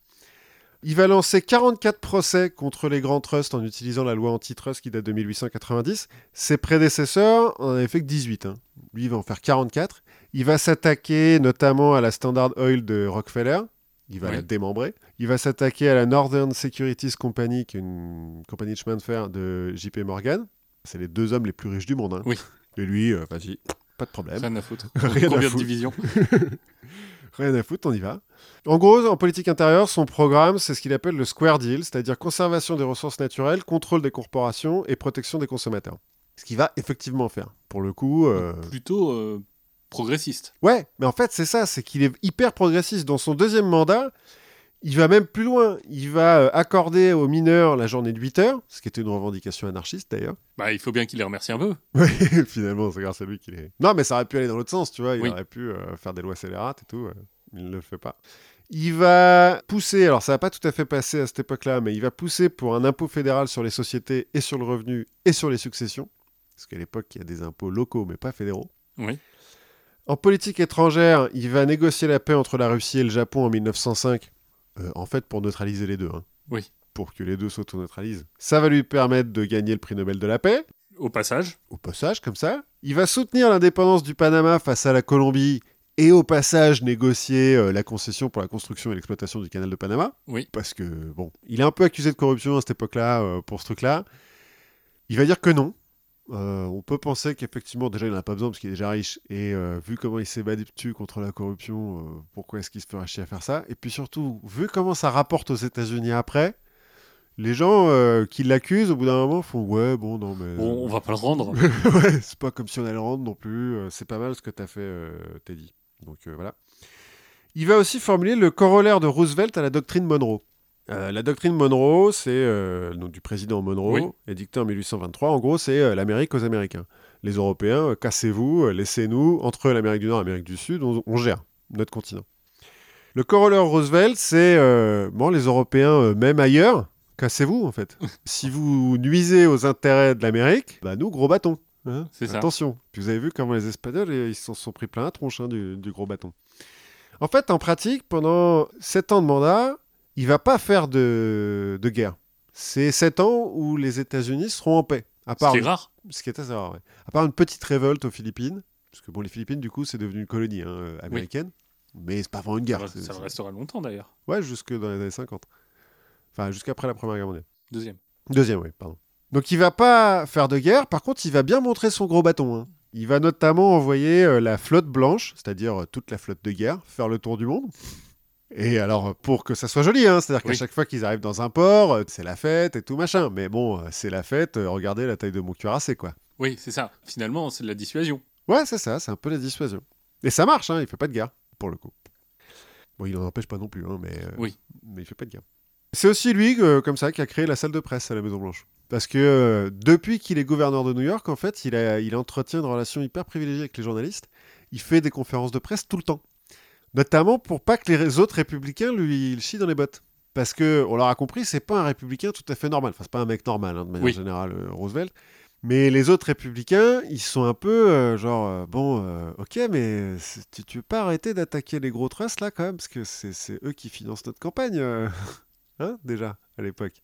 Il va lancer 44 procès contre les grands trusts en utilisant la loi antitrust qui date de 1890. Ses prédécesseurs en avaient fait que 18. hein. Lui, il va en faire 44. Il va s'attaquer notamment à la Standard Oil de Rockefeller. Il va Oui. la démembrer. Il va s'attaquer à la Northern Securities Company, qui est une compagnie de chemin de fer de JP Morgan. C'est les deux hommes les plus riches du monde. hein. Oui. Et lui, euh, vas-y, pas de problème. Rien à foutre. [LAUGHS] Rien à Combien de divisions? [LAUGHS] Rien à foutre, on y va. En gros, en politique intérieure, son programme, c'est ce qu'il appelle le Square Deal, c'est-à-dire conservation des ressources naturelles, contrôle des corporations et protection des consommateurs. Ce qu'il va effectivement faire. Pour le coup, euh, Plutôt euh, progressiste. ouais, mais en fait, c'est ça, c'est qu'il est hyper progressiste. Dans son deuxième mandat, il va même plus loin. Il va euh, accorder aux mineurs la journée de 8 heures, ce qui était une revendication anarchiste d'ailleurs. Bah, il faut bien qu'il les remercie un peu. [LAUGHS] Oui, finalement, c'est grâce à lui qu'il est. Non, mais ça aurait pu aller dans l'autre sens, tu vois. Il Oui. aurait pu euh, faire des lois scélérates et tout. euh, il ne le fait pas. Il va pousser, alors ça va pas tout à fait passer à cette époque-là, mais il va pousser pour un impôt fédéral sur les sociétés et sur le revenu et sur les successions. Parce qu'à l'époque, il y a des impôts locaux, mais pas fédéraux. Oui. En politique étrangère, il va négocier la paix entre la Russie et le Japon en 1905. Euh, en fait, pour neutraliser les deux. hein. Oui. Pour que les deux s'auto-neutralisent. Ça va lui permettre de gagner le prix Nobel de la paix Au passage, au passage, comme ça. Il va soutenir l'indépendance du Panama face à la Colombie et au passage négocier euh, la concession pour la construction et l'exploitation du canal de Panama. Oui. Parce que, bon, il est un peu accusé de corruption à cette époque-là euh, pour ce truc-là. Il va dire que non. Euh, on peut penser qu'effectivement, déjà, il n'en a pas besoin parce qu'il est déjà riche. Et euh, vu comment il s'est battu contre la corruption, euh, pourquoi est-ce qu'il se ferait chier à faire ça? Et puis surtout, vu comment ça rapporte aux États-Unis après, les gens qui l'accusent, au bout d'un moment, font Ouais, bon, non, mais. bon, on va pas le rendre. [LAUGHS] ouais, c'est pas comme si on allait le rendre non plus. c'est pas mal ce que t'as fait, Teddy. Donc voilà. Il va aussi formuler le corollaire de Roosevelt à la doctrine Monroe. Euh, la doctrine Monroe, c'est euh, nom du président Monroe, Oui. édicté en 1823. En gros, c'est euh, l'Amérique aux Américains. Les Européens, cassez-vous, laissez-nous, entre l'Amérique du Nord et l'Amérique du Sud, on, on gère notre continent. Le corollaire Roosevelt, c'est bon, les Européens, même ailleurs, cassez-vous en fait. [LAUGHS] si vous nuisez aux intérêts de l'Amérique, bah nous, gros bâton. hein. C'est ça. Attention. Puis vous avez vu comment les Espagnols, ils se sont, pris plein la tronche hein, du, du gros bâton. En fait, en pratique, pendant sept ans de mandat, il va pas faire de, de guerre. C'est sept ans où les États-Unis seront en paix. À Ce part qui est rare. ce qui est assez rare, ouais. À part une petite révolte aux Philippines, parce que bon, les Philippines, du coup, c'est devenu une colonie hein, euh, américaine, mais c'est pas vraiment une guerre. ça restera longtemps d'ailleurs. Ouais, jusque dans les années 50. Enfin, jusqu'après la Première Guerre mondiale. Deuxième. Deuxième, oui, pardon. Donc il va pas faire de guerre, par contre, il va bien montrer son gros bâton. hein. Il va notamment envoyer euh, la flotte blanche, c'est-à-dire euh, toute la flotte de guerre, faire le tour du monde. Et alors, pour que ça soit joli, hein, c'est-à-dire qu'à chaque fois qu'ils arrivent dans un port, euh, c'est la fête et tout machin. Mais bon, euh, c'est la fête, euh, regardez la taille de mon cuirassé, quoi. Oui, c'est ça. Finalement, c'est de la dissuasion. Ouais, c'est ça, c'est un peu la dissuasion. Et ça marche, hein, il fait pas de guerre, pour le coup. Bon, il en empêche pas non plus, hein, mais, Oui. mais il fait pas de guerre. C'est aussi lui, euh, comme ça, qui a créé la salle de presse à la Maison-Blanche. Parce que euh, depuis qu'il est gouverneur de New York, en fait, il, a, il entretient une relation hyper privilégiée avec les journalistes. Il fait des conférences de presse tout le temps. Notamment pour pas que les autres républicains lui chient dans les bottes. Parce que, on l'aura compris, c'est pas un républicain tout à fait normal. Enfin, c'est pas un mec normal, hein, de manière Oui. générale, euh, Roosevelt. Mais les autres républicains, ils sont un peu euh, genre, euh, bon, euh, ok, mais tu, tu veux pas arrêter d'attaquer les gros trusts là quand même Parce que c'est eux qui financent notre campagne, euh, [LAUGHS] hein, déjà, à l'époque.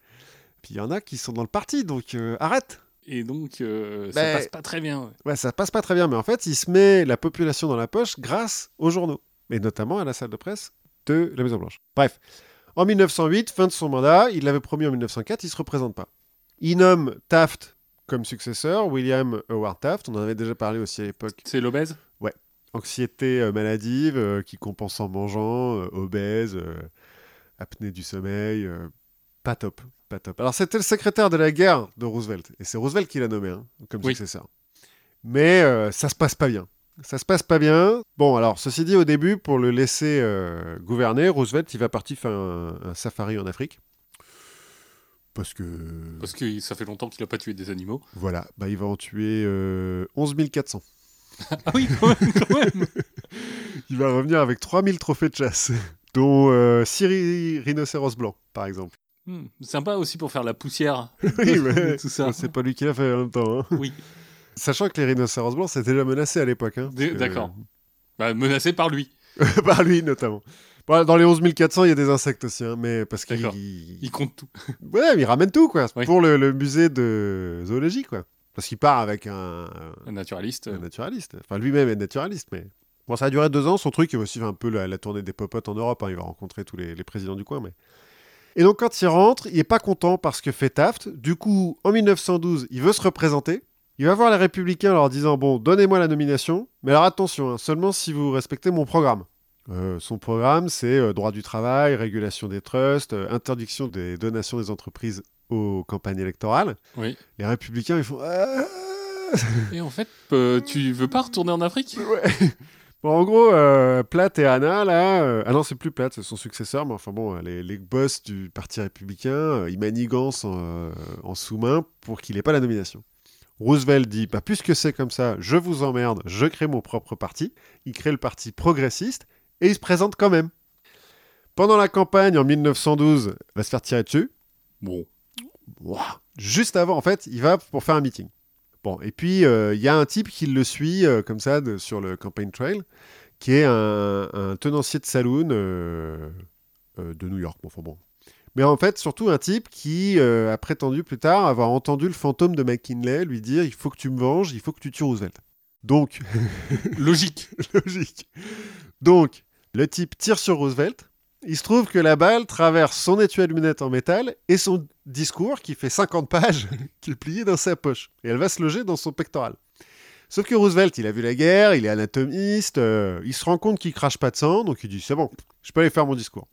Puis il y en a qui sont dans le parti, donc euh, arrête Et donc, euh, ça Ben, passe pas très bien. ouais. Ouais, ça passe pas très bien, mais en fait, il se met la population dans la poche grâce aux journaux, et notamment à la salle de presse de la Maison-Blanche. Bref, en 1908, fin de son mandat, il l'avait promis en 1904, il se représente pas. Il nomme Taft comme successeur, William Howard Taft, on en avait déjà parlé aussi à l'époque, C'est l'obèse? Anxiété euh, maladive, euh, qui compense en mangeant, euh, obèse, apnée du sommeil, pas top, pas top. Alors c'était le secrétaire de la guerre de Roosevelt, et c'est Roosevelt qui l'a nommé hein, comme Oui. successeur. Mais ça se passe pas bien. Ça se passe pas bien. Bon, alors, ceci dit, au début, pour le laisser euh, gouverner, Roosevelt, il va partir faire un, un safari en Afrique. Parce que, Parce que ça fait longtemps qu'il a pas tué des animaux. voilà, bah, il va en tuer euh, 11 400. Ah oui, quand même, quand même. [LAUGHS] Il va revenir avec 3000 trophées de chasse, [LAUGHS] dont 6 rhinocéros blancs, par exemple. Hmm, Sympa aussi pour faire la poussière. [LAUGHS] oui, mais Tout ça. c'est pas lui qui l'a fait en même temps. hein. Oui. Sachant que les rhinocéros blancs, c'était déjà menacé à l'époque. hein, que- d'accord. Bah, menacé par lui. [LAUGHS] Par lui, notamment. Bon, dans les 11 400, il y a des insectes aussi, hein, mais parce qu'il il... Il compte tout. [LAUGHS] Ouais, mais il ramène tout, quoi, Oui. pour le, le musée de zoologie, quoi. Parce qu'il part avec un, Un naturaliste. un naturaliste. Enfin, lui-même est naturaliste, mais... Bon, ça a duré deux ans, son truc, il va faire un peu la, la tournée des popotes en Europe, hein, il va rencontrer tous les, les présidents du coin, mais... Et donc, quand il rentre, il est pas content parce que fait Taft. Du coup, en 1912, il veut se représenter. Il va voir les républicains en leur disant Bon, donnez-moi la nomination, mais alors attention, hein, seulement si vous respectez mon programme. Euh, son programme, c'est euh, droit du travail, régulation des trusts, euh, interdiction des donations des entreprises aux campagnes électorales. Oui. Les républicains, ils font Et en fait, tu veux pas retourner en Afrique? Ouais. Bon, en gros, Platt et Anna, là. ah non, c'est plus Platt, c'est son successeur, mais enfin bon, les, les boss du Parti républicain, ils manigancent en, en sous-main pour qu'il n'ait pas la nomination. Roosevelt dit Pas plus que c'est comme ça, je vous emmerde, je crée mon propre parti. Il crée le Parti progressiste et il se présente quand même. Pendant la campagne en 1912, il va se faire tirer dessus. Bon. Juste avant, en fait, il va pour faire un meeting. Bon, et puis euh, il y a un type qui le suit euh, comme ça sur le campaign trail, qui est un, tenancier de saloon euh, de New York. Bon, enfin bon. Mais en fait, surtout un type qui euh, a prétendu plus tard avoir entendu le fantôme de McKinley lui dire il faut que tu me venges, il faut que tu tues Roosevelt. Donc, [LAUGHS] Logique. logique. Donc, le type tire sur Roosevelt. Il se trouve que la balle traverse son étui à lunettes en métal et son discours, qui fait 50 pages, qui est plié dans sa poche. Et elle va se loger dans son pectoral. Sauf que Roosevelt, il a vu la guerre, il est anatomiste, euh, il se rend compte qu'il crache pas de sang, donc il dit c'est bon, je peux aller faire mon discours.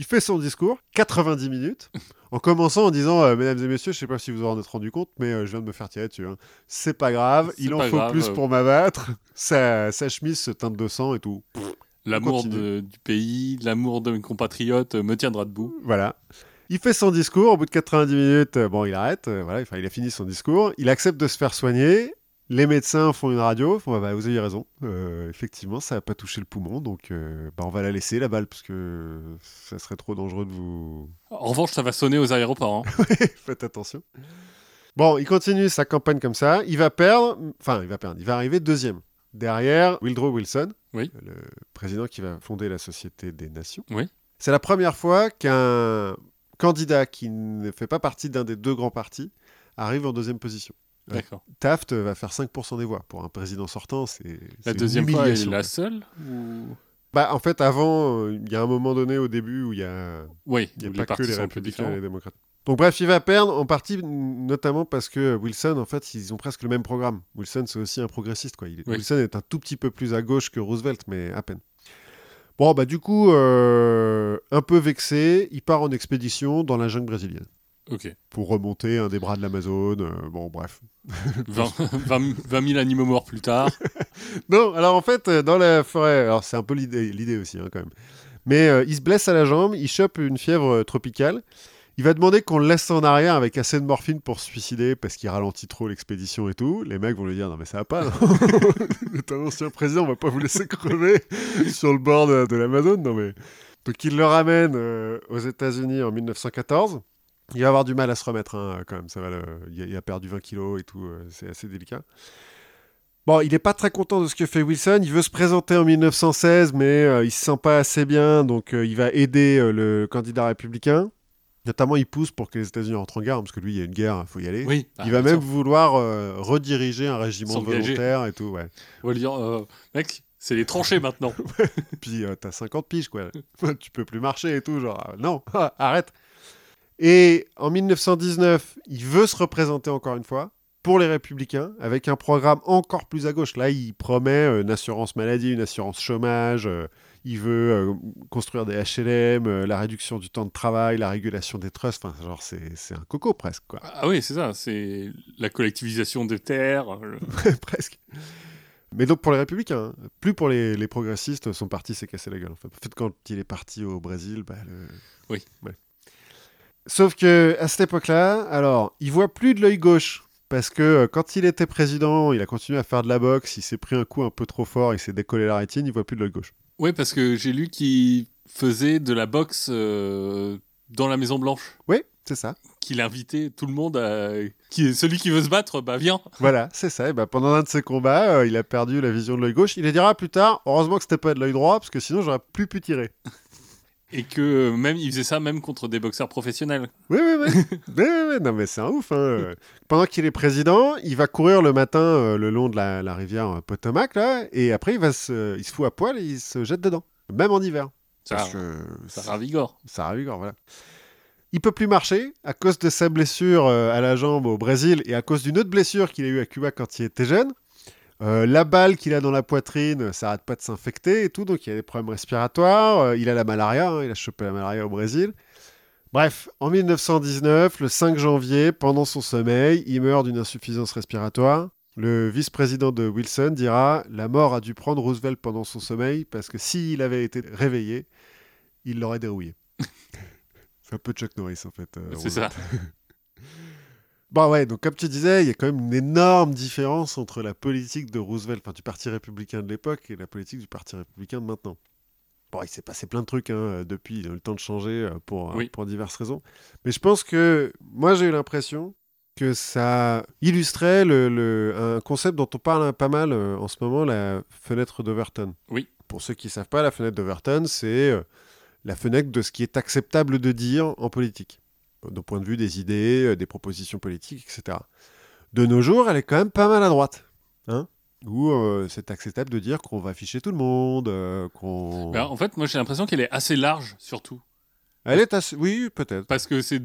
Il fait son discours, 90 minutes, en commençant en disant euh, Mesdames et messieurs, je sais pas si vous en êtes rendu compte, mais euh, je viens de me faire tirer dessus. hein. C'est pas grave, il en faut grave, plus euh. pour m'abattre. [LAUGHS] Sa, sa chemise se teinte de sang et tout. L'amour du pays, l'amour de mes compatriotes euh, me tiendra debout. Voilà. Il fait son discours, au bout de 90 minutes, bon, il arrête, voilà, il a fini son discours, il accepte de se faire soigner, les médecins font une radio, font, Ah bah, vous avez raison, euh, effectivement, ça n'a pas touché le poumon, donc euh, bah, on va la laisser, la balle, parce que ça serait trop dangereux de vous... En revanche, ça va sonner aux aéroports. hein. [LAUGHS] Faites attention. Bon, il continue sa campagne comme ça, il va perdre, enfin, il va perdre, il va arriver deuxième. Derrière Woodrow Wilson, Oui. le président qui va fonder la Société des Nations. Oui. C'est la première fois qu'un candidat qui ne fait pas partie d'un des deux grands partis arrive en deuxième position. D'accord. Taft va faire 5% des voix. Pour un président sortant, c'est. La c'est une deuxième fois, elle est la seule ou... Bah, en fait, avant, euh, il y a un moment donné au début où il y a, Oui, il y a pas que les républicains et les démocrates. Donc bref, il va perdre en partie notamment parce que Wilson, en fait, ils ont presque le même programme. Wilson, c'est aussi un progressiste, quoi. Il est- Oui. Wilson est un tout petit peu plus à gauche que Roosevelt, mais à peine. Bon, bah du coup, euh, un peu vexé, il part en expédition dans la jungle brésilienne Ok. pour remonter un des bras de l'Amazone. euh, bon, bref. 20, 20 20 000 animaux morts plus tard. [LAUGHS] Non, alors en fait, euh, dans la forêt, alors c'est un peu l'idée aussi, hein, quand même. Mais euh, il se blesse à la jambe, il chope une fièvre euh, tropicale. Il va demander qu'on le laisse en arrière avec assez de morphine pour se suicider parce qu'il ralentit trop l'expédition et tout. Les mecs vont lui dire non mais ça va pas, non [LAUGHS] T'es un ancien président, on va pas vous laisser crever [LAUGHS] sur le bord de, de l'Amazon, non mais. Donc il le ramène euh, aux États-Unis en 1914. Il va avoir du mal à se remettre hein, quand même. Ça va le- il, a, perdu 20 kilos et tout. euh, c'est assez délicat. Bon, il n'est pas très content de ce que fait Wilson. Il veut se présenter en 1916, mais euh, il se sent pas assez bien, donc euh, il va aider euh, le candidat républicain. Notamment, il pousse pour que les États-Unis rentrent en guerre, parce que lui, il y a une guerre, il faut y aller. Oui. bah, il va bien même sûr. vouloir rediriger un régiment volontaires et tout, ouais. Va mec, c'est les tranchées maintenant. [LAUGHS] Puis euh, t'as 50 piges, quoi. [LAUGHS] tu peux plus marcher et tout, genre, euh, non, [LAUGHS] arrête. Et en 1919, il veut se représenter encore une fois pour les Républicains avec un programme encore plus à gauche. Là, il promet euh, une assurance maladie, une assurance chômage. euh, il veut euh, construire des HLM, euh, la réduction du temps de travail, la régulation des trusts. Enfin, genre, c'est c'est un coco presque, quoi. ah oui, c'est ça. C'est la collectivisation des terres. [LAUGHS] le- presque. Mais donc pour les républicains, hein. plus pour les, les progressistes, son parti s'est cassé la gueule. En fait. En fait, quand il est parti au Brésil, bah, le- Oui. Ouais. Sauf que à cette époque-là, alors, il voit plus de l'œil gauche. Parce que euh, quand il était président, il a continué à faire de la boxe, il s'est pris un coup un peu trop fort, il s'est décollé la rétine, il voit plus de l'œil gauche. Oui, parce que j'ai lu qu'il faisait de la boxe euh, dans la Maison Blanche. Oui, c'est ça. Qu'il invitait tout le monde à. Qui, celui qui veut se battre, bah viens. Voilà, c'est ça. Et bah, pendant un de ses combats, euh, il a perdu la vision de l'œil gauche. Il le dira plus tard, heureusement que c'était pas de l'œil droit, parce que sinon j'aurais plus pu tirer. Et que euh, même il faisait ça même contre des boxeurs professionnels. Oui, [LAUGHS] oui, oui. Non, mais c'est un ouf. hein. Pendant qu'il est président, il va courir le matin euh, le long de la, la rivière euh, Potomac, là, et après, il, va se, il se fout à poil et il se jette dedans, même en hiver. Ça, Parce que ça ravigore. ça ravigore, voilà. Il peut plus marcher à cause de sa blessure à la jambe au Brésil et à cause d'une autre blessure qu'il a eue à Cuba quand il était jeune. Euh, la balle qu'il a dans la poitrine, ça arrête pas de s'infecter et tout, donc il a des problèmes respiratoires. Euh, il a la malaria, hein, il a chopé la malaria au Brésil. Bref, en 1919, le 5 janvier, pendant son sommeil, il meurt d'une insuffisance respiratoire. Le vice-président de Wilson dira La mort a dû prendre Roosevelt pendant son sommeil parce que s'il avait été réveillé, il l'aurait dérouillé. [LAUGHS] C'est un peu Chuck Norris en fait. euh, C'est ça. [LAUGHS] Bon ouais, donc comme tu disais, il y a quand même une énorme différence entre la politique de Roosevelt, enfin du Parti républicain de l'époque, et la politique du Parti républicain de maintenant. Bon, il s'est passé plein de trucs hein, depuis, il a eu le temps de changer euh, pour, euh, Oui. pour diverses raisons. Mais je pense que moi j'ai eu l'impression que ça illustrait le, le- un concept dont on parle pas mal euh, en ce moment, la fenêtre d'Overton. Oui. Pour ceux qui ne savent pas, la fenêtre d'Overton, c'est euh, la fenêtre de ce qui est acceptable de dire en politique, d'un point de vue des idées, euh, des propositions politiques, etc. De nos jours, elle est quand même pas mal à droite. Hein où euh, c'est acceptable de dire qu'on va afficher tout le monde, euh, qu'on... Ben, en fait, moi j'ai l'impression qu'elle est assez large surtout. Elle est assez... Oui, peut-être. Parce que c'est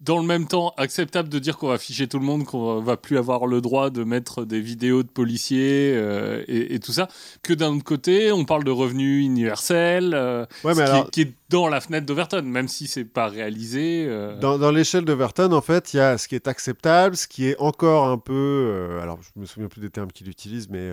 dans le même temps acceptable de dire qu'on va afficher tout le monde, qu'on va plus avoir le droit de mettre des vidéos de policiers euh, et, et tout ça, que d'un autre côté, on parle de revenu universel, euh, Ouais, qui, est, qui est dans la fenêtre d'Overton, même si c'est pas réalisé. euh, Dans, dans l'échelle d'Overton, en fait, il y a ce qui est acceptable, ce qui est encore un peu. alors, je me souviens plus des termes qu'il utilise, mais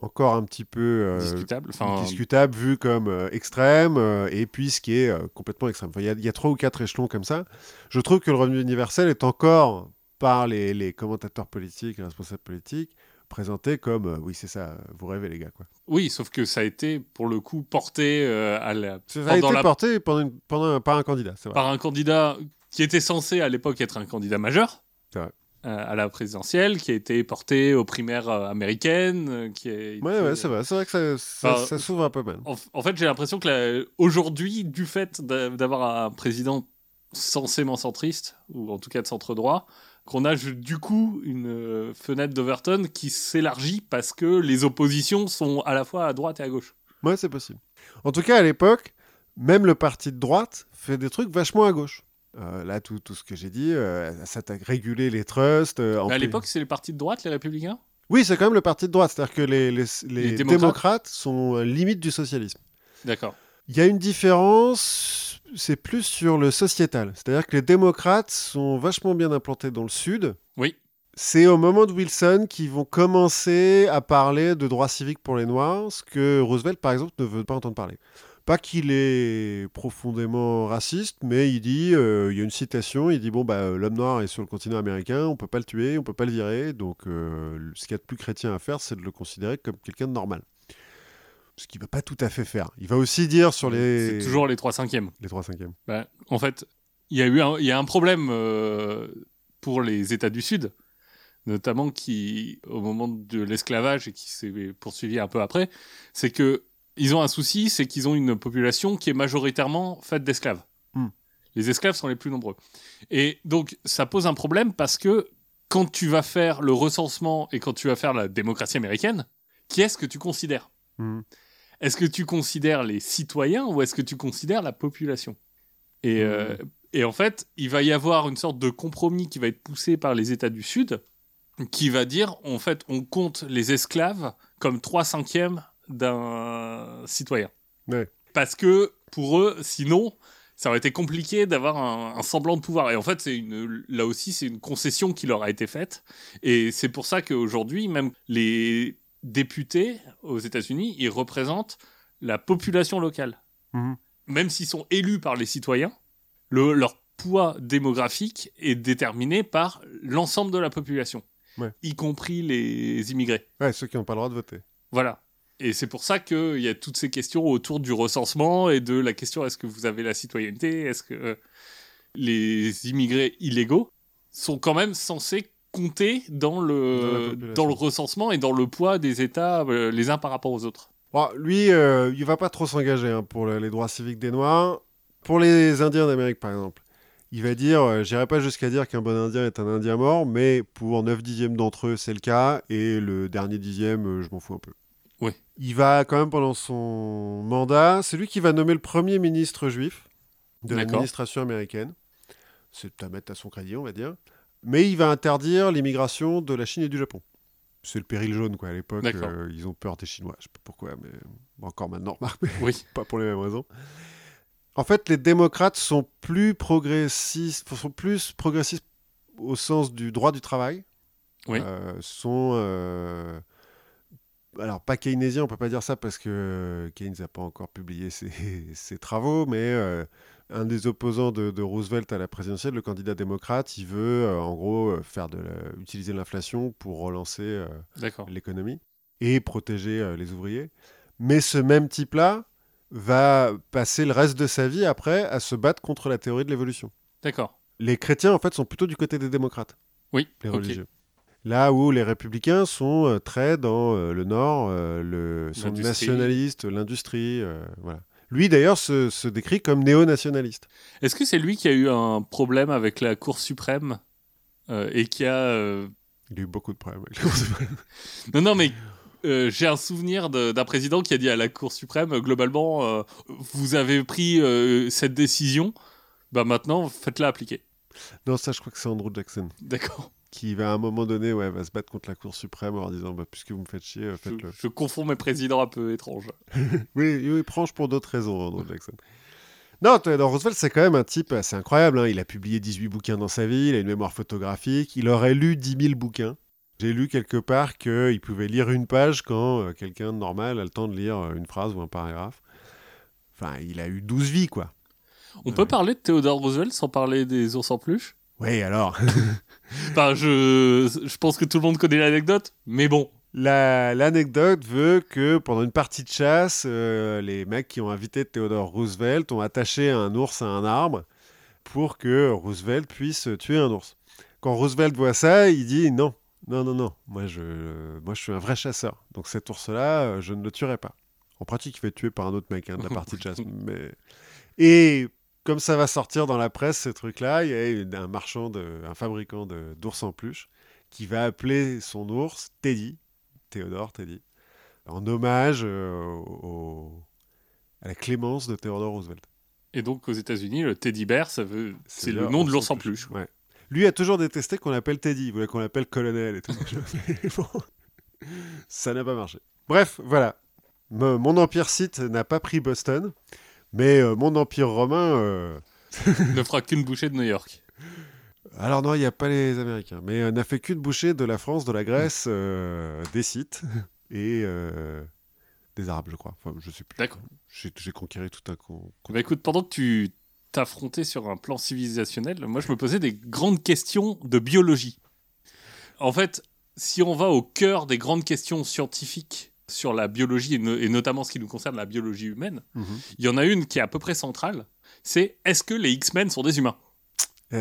encore un petit peu euh, discutable. Enfin, discutable, vu comme euh, extrême, euh, et puis ce qui est complètement extrême. Enfin, Il y, a- il y a trois ou quatre échelons comme ça. Je trouve que le revenu universel est encore, par les, les commentateurs politiques, les responsables politiques, présenté comme oui, c'est ça, vous rêvez, les gars. Quoi. oui, sauf que ça a été pour le coup porté à la- Ça a été la- porté pendant une- pendant un- par un candidat, vrai. par un candidat qui était censé à l'époque être un candidat majeur. C'est vrai. Euh, à la présidentielle, qui a été porté aux primaires euh, américaines, euh, qui été- Ouais, ouais, c'est vrai. C'est vrai que ça, ça, Enfin, ça s'ouvre un peu mal. En, en fait, j'ai l'impression que la- aujourd'hui, du fait d'a- d'avoir un président censément centriste, ou en tout cas de centre droit, qu'on a du coup une fenêtre d'Overton qui s'élargit parce que les oppositions sont à la fois à droite et à gauche. Ouais, c'est possible. En tout cas, à l'époque, même le parti de droite fait des trucs vachement à gauche. Euh, là, tout, tout ce que j'ai dit, euh, ça s'attaque réguler les trusts. euh, Mais à empê- l'époque, c'est les partis de droite, les républicains? Oui, c'est quand même le parti de droite. C'est-à-dire que les, les, les Les démocrates. démocrates. sont limite du socialisme. D'accord. Il y a une différence, c'est plus sur le sociétal. C'est-à-dire que les démocrates sont vachement bien implantés dans le sud. Oui. C'est au moment de Wilson qu'ils vont commencer à parler de droits civiques pour les Noirs, ce que Roosevelt, par exemple, ne veut pas entendre parler. Pas qu'il est profondément raciste, mais il dit, euh, il y a une citation, il dit bon bah l'homme noir est sur le continent américain, on peut pas le tuer, on peut pas le virer, donc euh, ce qu'il y a de plus chrétien à faire, c'est de le considérer comme quelqu'un de normal. Ce qu'il va pas tout à fait faire. Il va aussi dire sur les C'est toujours les 3 cinquièmes. les 3 cinquièmes. Bah, en fait, il y a eu un, il y a un problème euh, pour les États du Sud, notamment qui, au moment de l'esclavage et qui s'est poursuivi un peu après, c'est que ils ont un souci, c'est qu'ils ont une population qui est majoritairement faite d'esclaves. Hmm. Les esclaves sont les plus nombreux. Et donc, ça pose un problème parce que quand tu vas faire le recensement et quand tu vas faire la démocratie américaine, qui est-ce que tu considères? Mhm. Est-ce que tu considères les citoyens ou est-ce que tu considères la population? Et, euh, et en fait, il va y avoir une sorte de compromis qui va être poussé par les États du Sud, qui va dire, en fait, on compte les esclaves comme 3 cinquièmes d'un citoyen. Ouais. Parce que pour eux, sinon, ça aurait été compliqué d'avoir un, un semblant de pouvoir. Et en fait, c'est une, là aussi, c'est une concession qui leur a été faite. Et c'est pour ça qu'aujourd'hui, même les députés aux États-Unis, ils représentent la population locale. Mhm. Même s'ils sont élus par les citoyens, le- leur poids démographique est déterminé par l'ensemble de la population, Ouais. y compris les immigrés. Ouais, ceux qui n'ont pas le droit de voter. Voilà. Et c'est pour ça qu'il y a toutes ces questions autour du recensement et de la question est-ce que vous avez la citoyenneté? Est-ce que euh, les immigrés illégaux sont quand même censés compter dans la le, dans le recensement et dans le poids des États euh, les uns par rapport aux autres Bon, lui, euh, il va pas trop s'engager hein, pour le- les droits civiques des Noirs. Pour les Indiens d'Amérique, par exemple, il va dire, euh, j'irai pas jusqu'à dire qu'un bon Indien est un Indien mort, mais pour 9 dixièmes d'entre eux, c'est le cas, et le dernier dixième, euh, je m'en fous un peu. Il va quand même, pendant son mandat, c'est lui qui va nommer le premier ministre juif de l'administration américaine. C'est à mettre à son crédit, on va dire. Mais il va interdire l'immigration de la Chine et du Japon. C'est le péril jaune, quoi. À l'époque, euh, ils ont peur des Chinois. Je sais pas pourquoi, mais encore maintenant, [LAUGHS] mais Oui. pas pour les mêmes raisons. En fait, les démocrates sont plus progressistes, sont plus progressistes au sens du droit du travail. Oui. Euh, sont euh, alors pas keynésien, on peut pas dire ça parce que Keynes n'a pas encore publié ses, [LAUGHS] ses travaux, mais euh, un des opposants de, de Roosevelt à la présidentielle, le candidat démocrate, il veut euh, en gros euh, faire de la- utiliser l'inflation pour relancer euh, l'économie et protéger euh, les ouvriers. Mais ce même type-là va passer le reste de sa vie après à se battre contre la théorie de l'évolution. D'accord. Les chrétiens, en fait, sont plutôt du côté des démocrates, Oui. les religieux. Là où les républicains sont euh, très dans euh, le Nord, euh, le, sont L'industrie. nationalistes, l'industrie, voilà. Lui, d'ailleurs, se, se décrit comme néo-nationaliste. Est-ce que c'est lui qui a eu un problème avec la Cour suprême euh, et qui a euh, Il a eu beaucoup de problèmes avec les suprême. [LAUGHS] Non, non, mais euh, j'ai un souvenir d'un président qui a dit à la Cour suprême, globalement, vous avez pris cette décision, bah maintenant, faites-la appliquer. Non, ça, je crois que c'est Andrew Jackson D'accord. Qui va à un moment donné, ouais, va se battre contre la Cour suprême en disant, bah, puisque vous me faites chier, euh, Je, faites-le. je confonds mes présidents un peu étranges. [LAUGHS] Oui, oui, Prange pour d'autres raisons, Andrew Jackson. Non, Theodore Roosevelt, c'est quand même un type assez incroyable. hein. Il a publié 18 bouquins dans sa vie, il a une mémoire photographique, il aurait lu 10 000 bouquins. J'ai lu quelque part qu'il pouvait lire une page quand euh, quelqu'un de normal a le temps de lire euh, une phrase ou un paragraphe. Enfin, il a eu 12 vies, quoi. On peut parler de Theodore Roosevelt sans parler des ours en peluche? Oui, alors, [LAUGHS] Enfin, je, je pense que tout le monde connaît l'anecdote, mais bon. La- L'anecdote veut que pendant une partie de chasse, euh, les mecs qui ont invité Theodore Roosevelt ont attaché un ours à un arbre pour que Roosevelt puisse tuer un ours. Quand Roosevelt voit ça, il dit non, non, non, non, moi je, moi, je suis un vrai chasseur. Donc cet ours-là, euh, je ne le tuerai pas. En pratique, il fait tuer par un autre mec hein, de la partie de chasse. [LAUGHS] Mais... Et comme ça va sortir dans la presse, ce truc-là, il y a un marchand, de, un fabricant d'ours en peluche qui va appeler son ours Teddy, Théodore Teddy, en hommage euh, au- à la clémence de Theodore Roosevelt. Et donc, aux États-Unis, le teddy bear, ça veut... c'est le nom de l'ours en peluche. Ouais. Lui a toujours détesté qu'on l'appelle Teddy, il voulait qu'on l'appelle colonel et tout. [LAUGHS] Bon, ça n'a pas marché. Bref, voilà. Me- mon empire site n'a pas pris Boston, mais euh, mon empire romain. euh, [LAUGHS] ne fera qu'une bouchée de New York. Alors non, il n'y a pas les Américains, mais euh, n'a fait qu'une bouchée de la France, de la Grèce, euh, des sites. [LAUGHS] Et, euh, des Arabes, je crois. Enfin, je sais plus. D'accord. J'ai j'ai conquéré tout un con. Bah écoute, pendant que tu t'affrontais sur un plan civilisationnel, moi je me posais des grandes questions de biologie. En fait, si on va au cœur des grandes questions scientifiques sur la biologie, et, no- et notamment ce qui nous concerne la biologie humaine, Mhm. il y en a une qui est à peu près centrale, c'est est-ce que les X-Men sont des humains? Eh.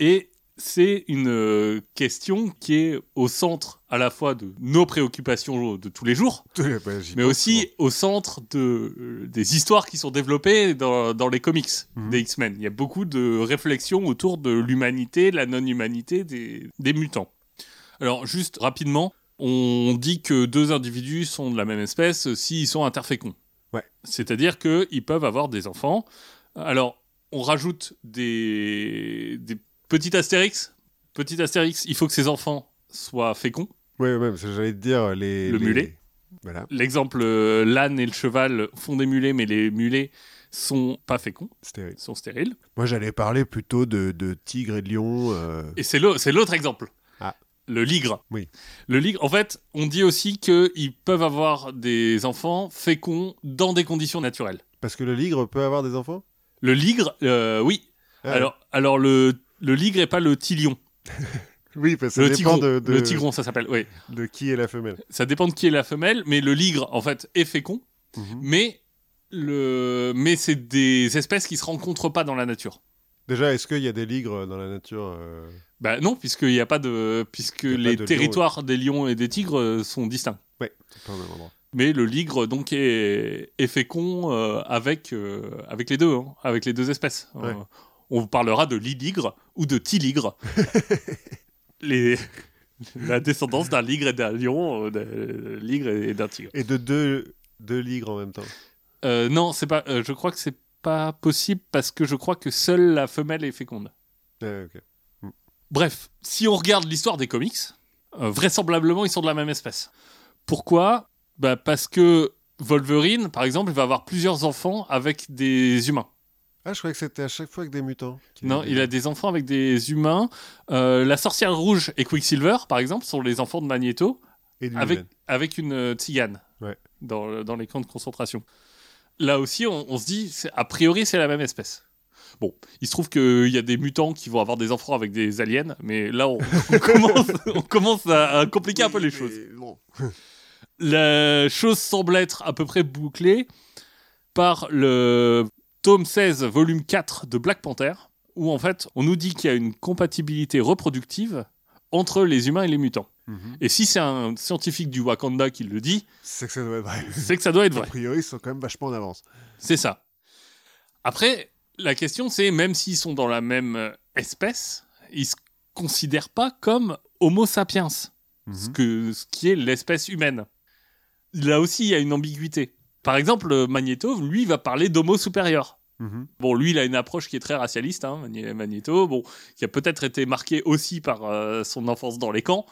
Et c'est une euh, question qui est au centre à la fois de nos préoccupations de tous les jours, Bah, mais aussi au centre de, euh, des histoires qui sont développées dans, dans les comics Mhm. des X-Men. Il y a beaucoup de réflexions autour de l'humanité, la non-humanité des, des mutants. Alors, juste rapidement, on dit que deux individus sont de la même espèce s'ils sont interféconds. Ouais. C'est-à-dire qu'ils peuvent avoir des enfants. Alors, on rajoute des, des petits astérix. Petit astérix, il faut que ces enfants soient féconds. Ouais, ouais, j'allais te dire les. Le les- mulet. Voilà, L'exemple, euh, l'âne et le cheval font des mulets, mais les mulets sont pas féconds, stérile. sont stériles. Moi, j'allais parler plutôt de, de tigre et de lion. euh, Et c'est l'autre exemple. Ah. Le ligre. Oui. Le ligre, en fait, on dit aussi qu'ils peuvent avoir des enfants féconds dans des conditions naturelles. Parce que le ligre peut avoir des enfants? Le ligre, euh, oui. Ah, Alors, alors le, le ligre et pas le tilion. [LAUGHS] Oui, parce que ça Le dépend tigron. de, de, Le tigron, ça s'appelle. Oui. de qui est la femelle. Ça dépend de qui est la femelle, mais le ligre, en fait, est fécond. Mhm. Mais, le... mais c'est des espèces qui se rencontrent pas dans la nature. Déjà, est-ce qu'il y a des ligres dans la nature euh, Bah non, puisqu'il n'y a pas de, puisque les de lion, territoires des lions et des tigres euh, sont distincts. Ouais, c'est pas au même endroit. Mais le ligre donc est, est fécond euh, avec euh, avec les deux, hein, avec les deux espèces. Ouais. Euh, on vous parlera de liligre ou de tiligre. [LAUGHS] les la descendance d'un ligre et d'un lion, euh, d'un ligre et d'un tigre. Et de deux, deux ligres en même temps. Euh, non, c'est pas. euh, je crois que c'est pas possible parce que je crois que seule la femelle est féconde. Ah, ok. Bref, si on regarde l'histoire des comics, euh, vraisemblablement ils sont de la même espèce. Pourquoi? Bah Parce que Wolverine, par exemple, il va avoir plusieurs enfants avec des humains. Ah, je croyais que c'était à chaque fois avec des mutants. Non, il a des enfants avec des humains. Euh, la sorcière rouge et Quicksilver, par exemple, sont les enfants de Magneto Et avec, une euh, tzigane Ouais. dans, dans les camps de concentration. Là aussi, on, on se dit, a priori, c'est la même espèce. Bon, il se trouve qu'il y a des mutants qui vont avoir des enfants avec des aliens, mais là, on, [LAUGHS] on commence, on commence à, à compliquer un peu les choses. bon. La chose semble être à peu près bouclée par le tome 16, volume 4 de Black Panther, où en fait, on nous dit qu'il y a une compatibilité reproductive entre les humains et les mutants. Mhm. Et si c'est un scientifique du Wakanda qui le dit, C'est que ça doit être vrai. c'est que ça doit être A vrai. priori, ils sont quand même vachement en avance. C'est ça. Après, la question c'est, même s'ils sont dans la même euh, espèce, ils se considèrent pas comme Homo sapiens, ce, Mhm. que, ce qui est l'espèce humaine. Là aussi, il y a une ambiguïté. Par exemple, Magneto, lui, va parler d'Homo supérieur. Mhm. Bon, lui, il a une approche qui est très racialiste, hein, Magne- Magneto, bon, qui a peut-être été marqué aussi par euh, son enfance dans les camps.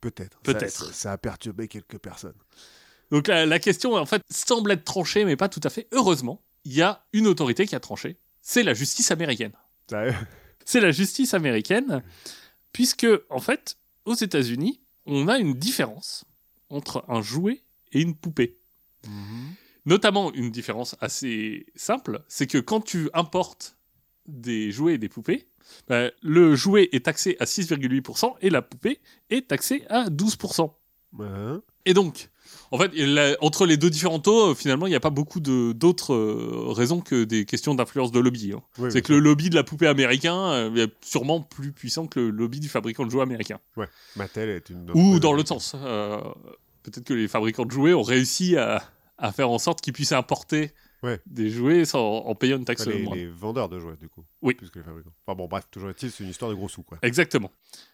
Peut-être. Peut-être. Ça a perturbé quelques personnes. Donc la, la question, en fait, semble être tranchée, mais pas tout à fait. Heureusement, il y a une autorité qui a tranché. C'est la justice américaine. C'est la justice américaine, puisque, en fait, aux États-Unis, on a une différence entre un jouet et une poupée. Mhm. Notamment une différence assez simple, c'est que quand tu importes des jouets et des poupées, bah, le jouet est taxé à 6,8% et la poupée est taxée à 12%. Hein Et donc, en fait, a- entre les deux différents taux, euh, finalement, il n'y a pas beaucoup d'autres euh, raisons que des questions d'influence de lobby. hein. Oui, C'est oui. que le lobby de la poupée américain euh, est sûrement plus puissant que le lobby du fabricant de jouets américain. Mattel est une. Ou dans l'autre sens. euh, Peut-être que les fabricants de jouets ont réussi à, à faire en sorte qu'ils puissent importer Ouais. des jouets sans, en payant une taxe Enfin, les, les vendeurs de jouets, du coup. Oui. Plus que les fabricants. Enfin bon, bref, toujours est-il, c'est une histoire de gros sous, quoi. Exactement.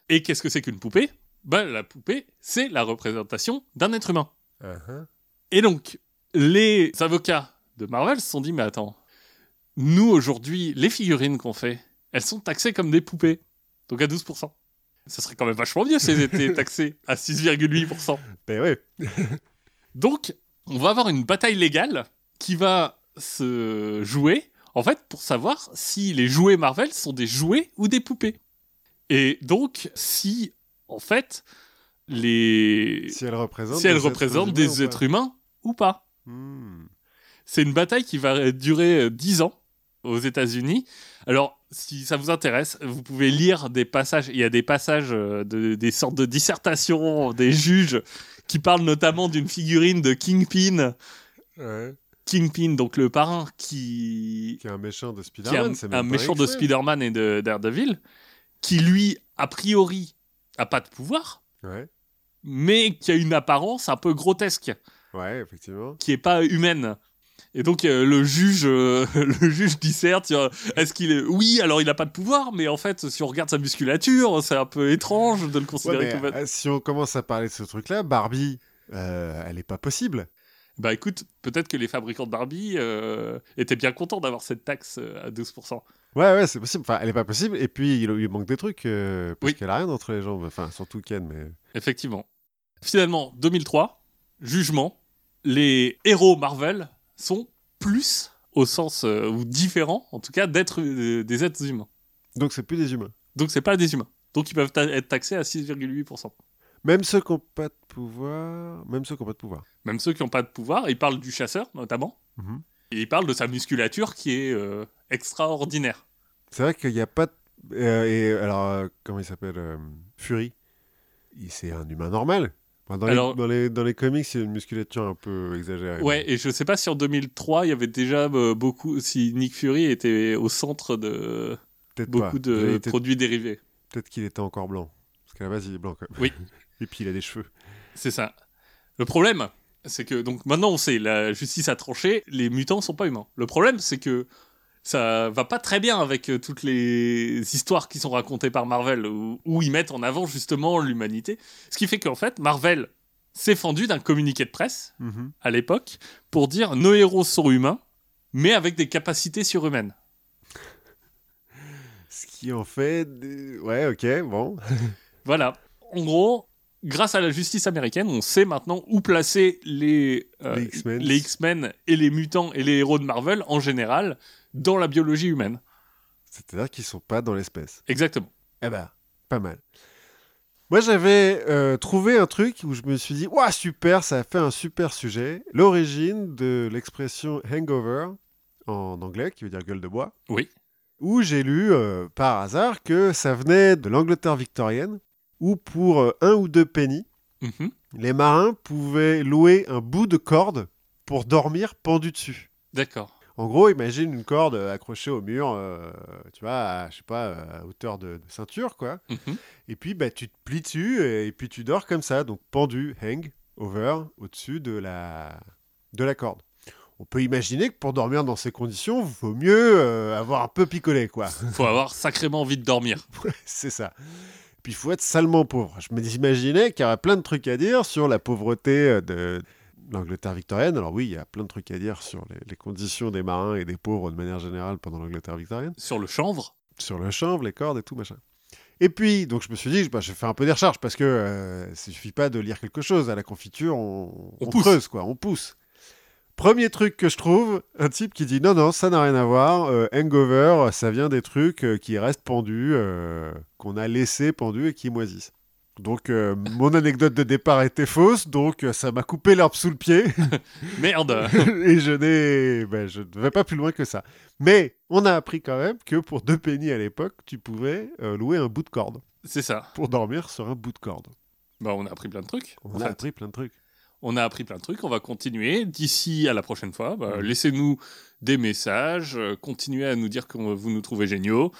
Et qu'est-ce que c'est qu'une poupée? Ben, La poupée, c'est la représentation d'un être humain. Uh-huh. Et donc, les avocats de Marvel se sont dit, mais attends, nous aujourd'hui, les figurines qu'on fait, elles sont taxées comme des poupées, donc à 12%. Ça serait quand même vachement mieux si elles étaient [LAUGHS] taxées à 6,8%. Ben ouais. [LAUGHS] Donc, on va avoir une bataille légale qui va se jouer, en fait, pour savoir si les jouets Marvel sont des jouets ou des poupées. Et donc, si, en fait, les... Si elle représente. si des êtres humains des ou êtres humains ou pas. Hmm. C'est une bataille qui va durer euh, 10 ans aux États-Unis. Alors, si ça vous intéresse, vous pouvez lire des passages. Il y a des passages euh, de, des sortes de dissertations des juges qui parlent notamment d'une figurine de Kingpin. Ouais. Kingpin, donc le parrain qui, Qui est un méchant de Spider-Man. un, un méchant de. Spider-Man et de Daredevil, qui lui, a priori, a pas de pouvoir, Ouais. Mais qui a une apparence un peu grotesque. Ouais, effectivement. qui est pas humaine. Et donc euh, le juge, euh, [LAUGHS] le juge disserte. euh, Est-ce qu'il est Oui, alors il a pas de pouvoir, mais en fait, si on regarde sa musculature, c'est un peu étrange de le Ouais, considérer mais, comme. euh, si on commence à parler de ce truc-là, Barbie, elle est pas possible. Bah écoute, peut-être que les fabricants de Barbie étaient bien contents d'avoir cette taxe à 12%. Ouais, ouais, c'est possible. Enfin, elle est pas possible. Et puis, il manque des trucs. parce Oui. qu'elle a rien entre les jambes. Enfin, surtout Ken, mais. Effectivement. Finalement, 2003, jugement, les héros Marvel sont plus au sens euh, ou différents, en tout cas, d'être euh, des êtres humains. Donc, c'est plus des humains. Donc c'est pas des humains. Donc ils peuvent ta- être taxés à 6,8%. Même ceux qui n'ont pas de pouvoir. Même ceux qui n'ont pas de pouvoir. Même ceux qui n'ont pas de pouvoir, ils parlent du chasseur notamment, Mhm. et ils parlent de sa musculature qui est euh, extraordinaire. C'est vrai qu'il n'y a pas de. et alors, comment il s'appelle Fury? C'est un humain normal. Dans, Alors- les, dans, les, dans les comics, il y a une musculature un peu exagérée. Ouais, et je sais pas si en 2003 il y avait déjà euh, beaucoup, si Nick Fury était au centre de beaucoup pas. de produits dérivés. Peut-être qu'il était encore blanc. Parce qu'à la base, il est blanc quand même. Oui. [LAUGHS] Et puis, il a des cheveux. C'est ça. Le problème, c'est que donc maintenant on sait, la justice a tranché, les mutants sont pas humains. Le problème, c'est que ça va pas très bien avec euh, toutes les histoires qui sont racontées par Marvel où, où ils mettent en avant justement l'humanité. Ce qui fait qu'en fait, Marvel s'est fendu d'un communiqué de presse Mhm. à l'époque pour dire nos héros sont humains, mais avec des capacités surhumaines. Ce qui en fait. Ouais, ok, bon. [LAUGHS] Voilà. En gros, grâce à la justice américaine, on sait maintenant où placer les, euh, les X-Men et les mutants et les héros de Marvel en général dans la biologie humaine. C'est-à-dire qu'ils sont pas dans l'espèce. Exactement. Eh ben, pas mal. Moi, j'avais euh, trouvé un truc où je me suis dit, waouh, super, ça a fait un super sujet. L'origine de l'expression hangover en anglais, qui veut dire gueule de bois. Oui. Où j'ai lu euh, par hasard que ça venait de l'Angleterre victorienne, où pour euh, un ou deux pennies, Mhm. les marins pouvaient louer un bout de corde pour dormir pendu dessus. D'accord. En gros, imagine une corde euh, accrochée au mur, euh, tu vois, à, je sais pas, à hauteur de, de ceinture, quoi. Mhm. Et puis, bah, tu te plies dessus et, et puis tu dors comme ça, donc pendu, hang, over, au-dessus de la, de la corde. On peut imaginer que pour dormir dans ces conditions, il vaut mieux euh, avoir un peu picolé, quoi. [LAUGHS] Faut avoir sacrément envie de dormir. [LAUGHS] C'est ça. Puis il faut être salement pauvre. Je m'imaginais qu'il y aurait plein de trucs à dire sur la pauvreté euh, de l'Angleterre victorienne. Alors oui, il y a plein de trucs à dire sur les, les conditions des marins et des pauvres de manière générale pendant l'Angleterre victorienne. Sur le chanvre. Sur le chanvre, les cordes et tout, machin. Et puis, donc je me suis dit, bah, je vais faire un peu des recherches parce que euh, il suffit pas de lire quelque chose. À la confiture, on, On creuse, quoi, on pousse. Premier truc que je trouve, un type qui dit non, non, ça n'a rien à voir. euh, hangover, ça vient des trucs euh, qui restent pendus, euh, qu'on a laissés pendus et qui moisissent. Donc, euh, mon anecdote de départ était fausse, donc euh, ça m'a coupé l'herbe sous le pied [LAUGHS] Merde. [LAUGHS] et je n'ai, ben, je ne vais pas plus loin que ça. Mais on a appris quand même que pour deux pennies à l'époque, tu pouvais euh, louer un bout de corde C'est ça. pour dormir sur un bout de corde. Bah, on a appris plein de trucs. On a fait. appris plein de trucs. On a appris plein de trucs, on va continuer. D'ici à la prochaine fois, bah, Mhm. laissez-nous des messages, euh, continuez à nous dire que vous nous trouvez géniaux,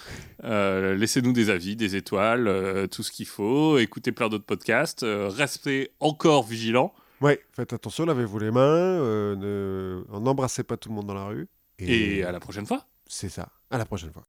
euh, laissez-nous des avis, des étoiles, euh, tout ce qu'il faut, écoutez plein d'autres podcasts, restez encore vigilants Ouais, faites attention, lavez-vous les mains, ne... n'embrassez pas tout le monde dans la rue. et à la prochaine fois. C'est ça. À la prochaine fois.